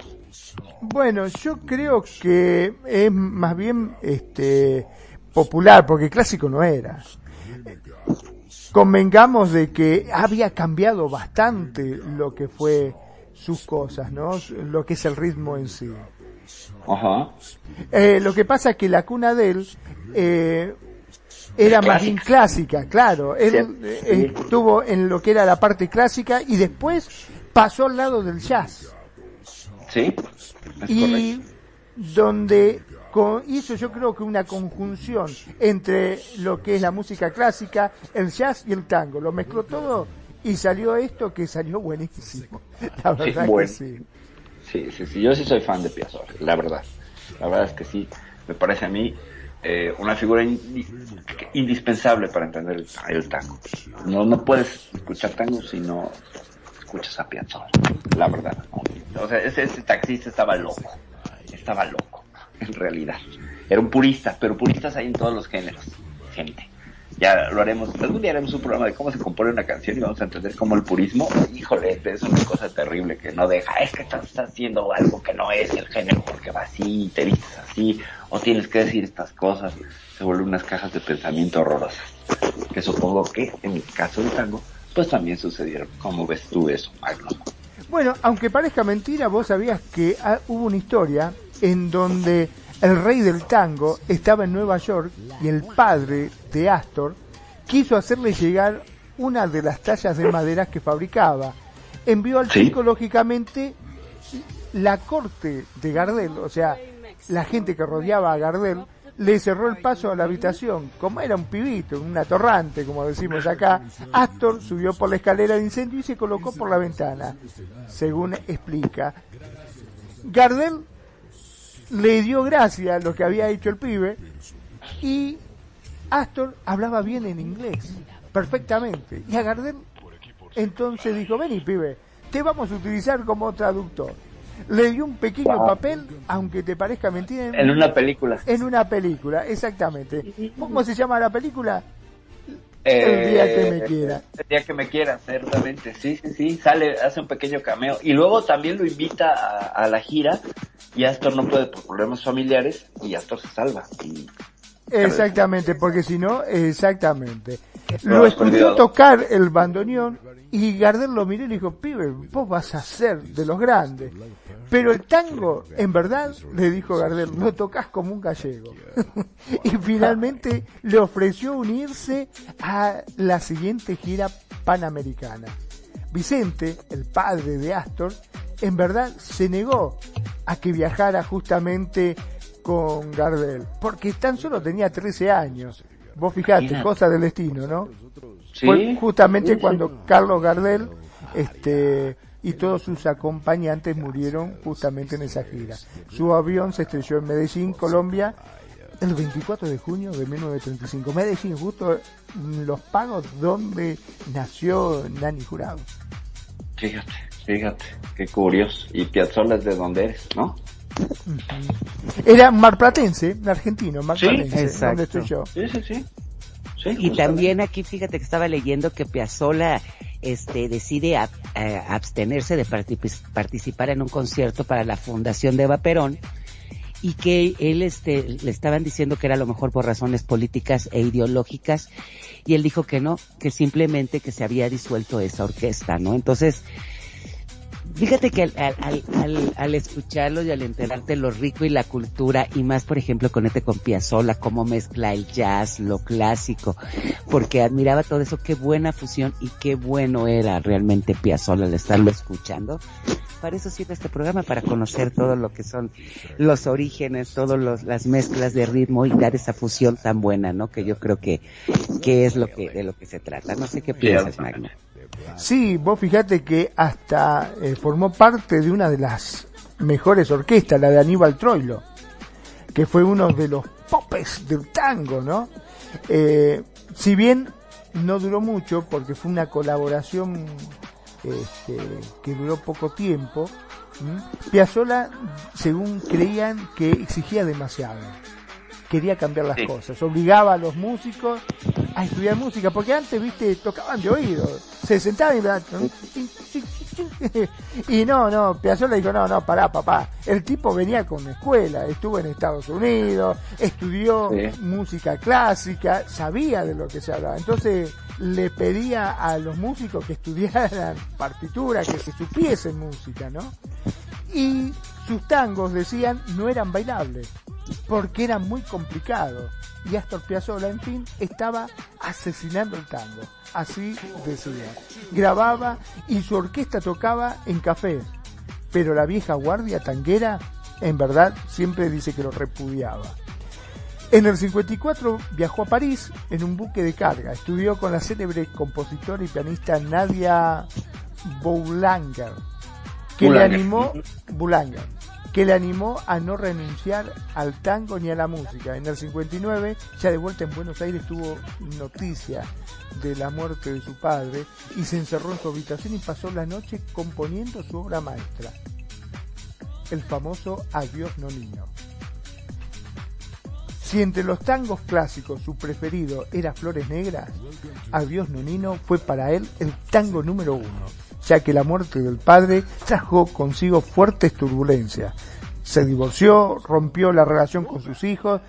Bueno, yo creo que es más bien este popular, porque clásico no era convengamos de que había cambiado bastante lo que fue sus cosas, ¿no? Lo que es el ritmo en sí. Ajá. Eh, lo que pasa es que la cuna de él eh, era más bien clásica, claro. Él eh, estuvo en lo que era la parte clásica y después pasó al lado del jazz. Sí. y donde hizo yo creo que una conjunción entre lo que es la música clásica, el jazz y el tango. Lo mezcló todo y salió esto que salió buenísimo. La verdad sí, que sí. Sí, sí, sí. Yo sí soy fan de Piazzolla, la verdad. La verdad es que sí. Me parece a mí eh, una figura indispensable para entender el, tango. No, no puedes escuchar tango si no escuchas a Piazzolla, la verdad. O sea, ese taxista estaba loco. Estaba loco en realidad. Era un purista, pero puristas hay en todos los géneros, gente. Ya lo haremos, algún día haremos un programa de cómo se compone una canción y vamos a entender cómo el purismo, híjole, es una cosa terrible que no deja, es que estás haciendo algo que no es el género porque va así, te dices así, o tienes que decir estas cosas, se vuelven unas cajas de pensamiento horrorosas. Que supongo que en el caso del tango, pues también sucedieron. ¿Cómo ves tú eso, Magno? Bueno, aunque parezca mentira, vos sabías que ah, hubo una historia en donde el rey del tango estaba en Nueva York y el padre de Astor quiso hacerle llegar una de las tallas de madera que fabricaba. Envió al chico, lógicamente, la corte de Gardel, o sea, la gente que rodeaba a Gardel, le cerró el paso a la habitación. Como era un pibito, un atorrante, como decimos acá, Astor subió por la escalera de incendio y se colocó por la ventana, según explica. Gardel le dio gracia a lo que había hecho el pibe y Astor hablaba bien en inglés, perfectamente. Y a Gardel entonces dijo, vení pibe, te vamos a utilizar como traductor. Le dio un pequeño papel, aunque te parezca mentira. En, una película. En una película, exactamente. ¿Cómo se llama la película? El día que me quiera. El día que me quiera, ciertamente. Sí, sí, sí. Sale, hace un pequeño cameo. Y luego también lo invita a, la gira. Y Astor no puede por problemas familiares. Y Astor se salva. Exactamente, porque si no, exactamente. Lo escuchó tocar el bandoneón y Gardel lo miró y le dijo, pibe, vos vas a ser de los grandes. Pero el tango, en verdad, le dijo Gardel, no tocas como un gallego. y finalmente le ofreció unirse a la siguiente gira panamericana. Vicente, el padre de Astor, en verdad se negó a que viajara justamente con Gardel, porque tan solo tenía 13 años. Vos fijate, cosa del destino, ¿no? Fue justamente cuando Carlos Gardel este, y todos sus acompañantes murieron justamente en esa gira. Su avión se estrelló en Medellín, Colombia, el 24 de junio de 1935. Medellín, justo los pagos donde nació Nani Jurado. Fíjate, fíjate, qué curioso. Y Piazzolla es de dónde eres, ¿no? Era marplatense, argentino, marplatense, donde estoy yo. Sí, sí, sí y también aquí fíjate que estaba leyendo que Piazzolla este, decide abstenerse de participar en un concierto para la fundación de Eva Perón y que él este, le estaban diciendo que era a lo mejor por razones políticas e ideológicas y él dijo que no, que simplemente que se había disuelto esa orquesta, ¿no? Entonces, Fíjate que al, al, al, al, escucharlo y al enterarte lo rico y la cultura, y más por ejemplo con este con Piazzolla, cómo mezcla el jazz, lo clásico, porque admiraba todo eso, qué buena fusión y qué bueno era realmente Piazzolla al estarlo escuchando. Para eso sirve este programa, para conocer todo lo que son los orígenes, todas las mezclas de ritmo y dar esa fusión tan buena, ¿no? Que yo creo que, que es lo que, de lo que se trata. No sé qué piensas, Magno. Sí, vos fíjate que hasta eh, formó parte de una de las mejores orquestas, la de Aníbal Troilo, que fue uno de los popes del tango, ¿no? Eh, si bien no duró mucho, porque fue una colaboración este, que duró poco tiempo, Piazzolla, según creían que exigía demasiado quería cambiar las cosas, obligaba a los músicos a estudiar música, porque antes, viste, tocaban de oído, se sentaban y, y no, no, Piazzolla dijo, no, no, pará, papá, el tipo venía con escuela, estuvo en Estados Unidos, estudió música clásica, sabía de lo que se hablaba, entonces le pedía a los músicos que estudiaran partitura, que se supiesen música, ¿no? Y sus tangos, decían, no eran bailables porque era muy complicado. Y Astor Piazzolla, en fin, estaba asesinando el tango. Así decía. Grababa y su orquesta tocaba en cafés. Pero la vieja guardia tanguera, en verdad, siempre dice que lo repudiaba. En el 54 viajó a París en un buque de carga. Estudió con la célebre compositora y pianista Nadia Boulanger, que le animó Boulanger, que le animó a no renunciar al tango ni a la música. En el 59, ya de vuelta en Buenos Aires, tuvo noticia de la muerte de su padre y se encerró en su habitación y pasó la noche componiendo su obra maestra, el famoso Adiós no niño. Si entre los tangos clásicos su preferido era Flores Negras, Adiós Nonino fue para él el tango número uno ya que la muerte del padre trajo consigo fuertes turbulencias. Se divorció, rompió la relación con sus hijos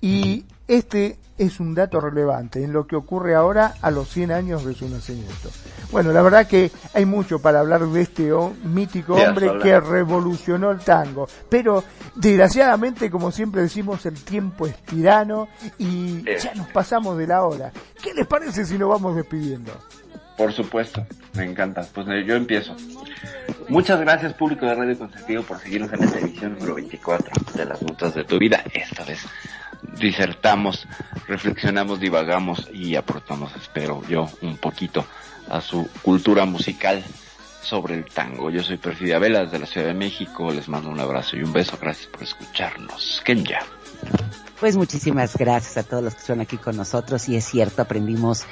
y este es un dato relevante en lo que ocurre ahora a los 100 años de su nacimiento. Bueno, la verdad que hay mucho para hablar de este mítico hombre que revolucionó el tango, pero desgraciadamente, como siempre decimos, el tiempo es tirano y ya nos pasamos de la hora. ¿Qué les parece si nos vamos despidiendo? Por supuesto, me encanta. Pues eh, yo empiezo. Muchas gracias público de Radio Consentido por seguirnos en esta edición número 24 de las notas de tu vida. Esta vez disertamos, reflexionamos, divagamos y aportamos, espero yo, un poquito a su cultura musical sobre el tango. Yo soy Perfidia Vela de la Ciudad de México. Les mando un abrazo y un beso. Gracias por escucharnos. Kenya. Pues muchísimas gracias a todos los que están aquí con nosotros y es cierto, aprendimos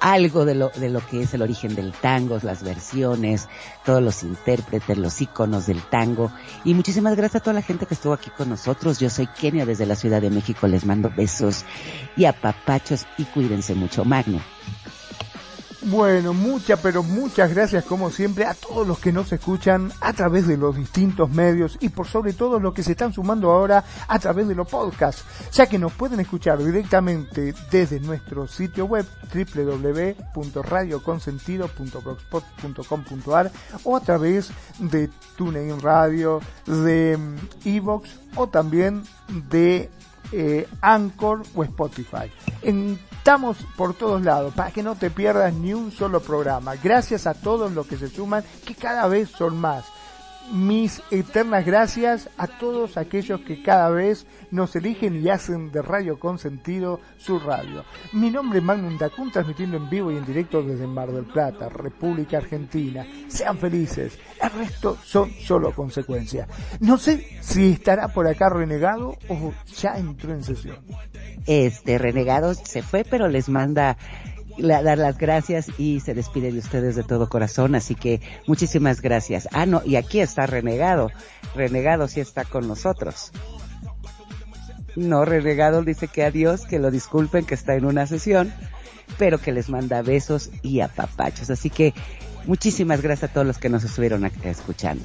algo de lo, de lo que es el origen del tango, las versiones, todos los intérpretes, los iconos del tango. Y muchísimas gracias a toda la gente que estuvo aquí con nosotros. Yo soy Kenia desde la Ciudad de México. Les mando besos y apapachos y cuídense mucho. Magno. Bueno, muchas, pero muchas gracias como siempre a todos los que nos escuchan a través de los distintos medios y por sobre todo los que se están sumando ahora a través de los podcasts, ya que nos pueden escuchar directamente desde nuestro sitio web www.radioconsentido.blogspot.com.ar o a través de TuneIn Radio, de mm, Evox o también de eh, Anchor o Spotify. Estamos por todos lados para que no te pierdas ni un solo programa. Gracias a todos los que se suman, que cada vez son más mis eternas gracias a todos aquellos que cada vez nos eligen y hacen de Radio Consentido su radio. Mi nombre es Magnum Dacun, transmitiendo en vivo y en directo desde Mar del Plata, República Argentina. Sean felices, el resto son solo consecuencias. No sé si estará por acá renegado o ya entró en sesión. Este renegado se fue, pero les manda dar las gracias y se despide de ustedes de todo corazón, así que muchísimas gracias. Ah, no, y aquí está Renegado. Renegado sí está con nosotros. No, Renegado dice que adiós, que lo disculpen, que está en una sesión, pero que les manda besos y apapachos. Así que muchísimas gracias a todos los que nos estuvieron escuchando.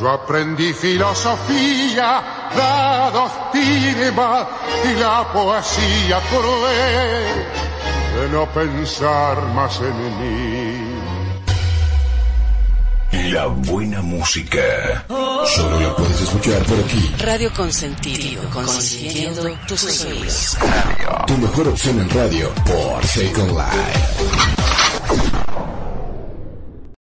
yo aprendí filosofía, la doctrina y la poesía cruel de no pensar más en mí. La buena música. Solo la puedes escuchar por aquí. Radio Consentido, consintiendo tus oídos. Tu mejor opción en radio por Second Life.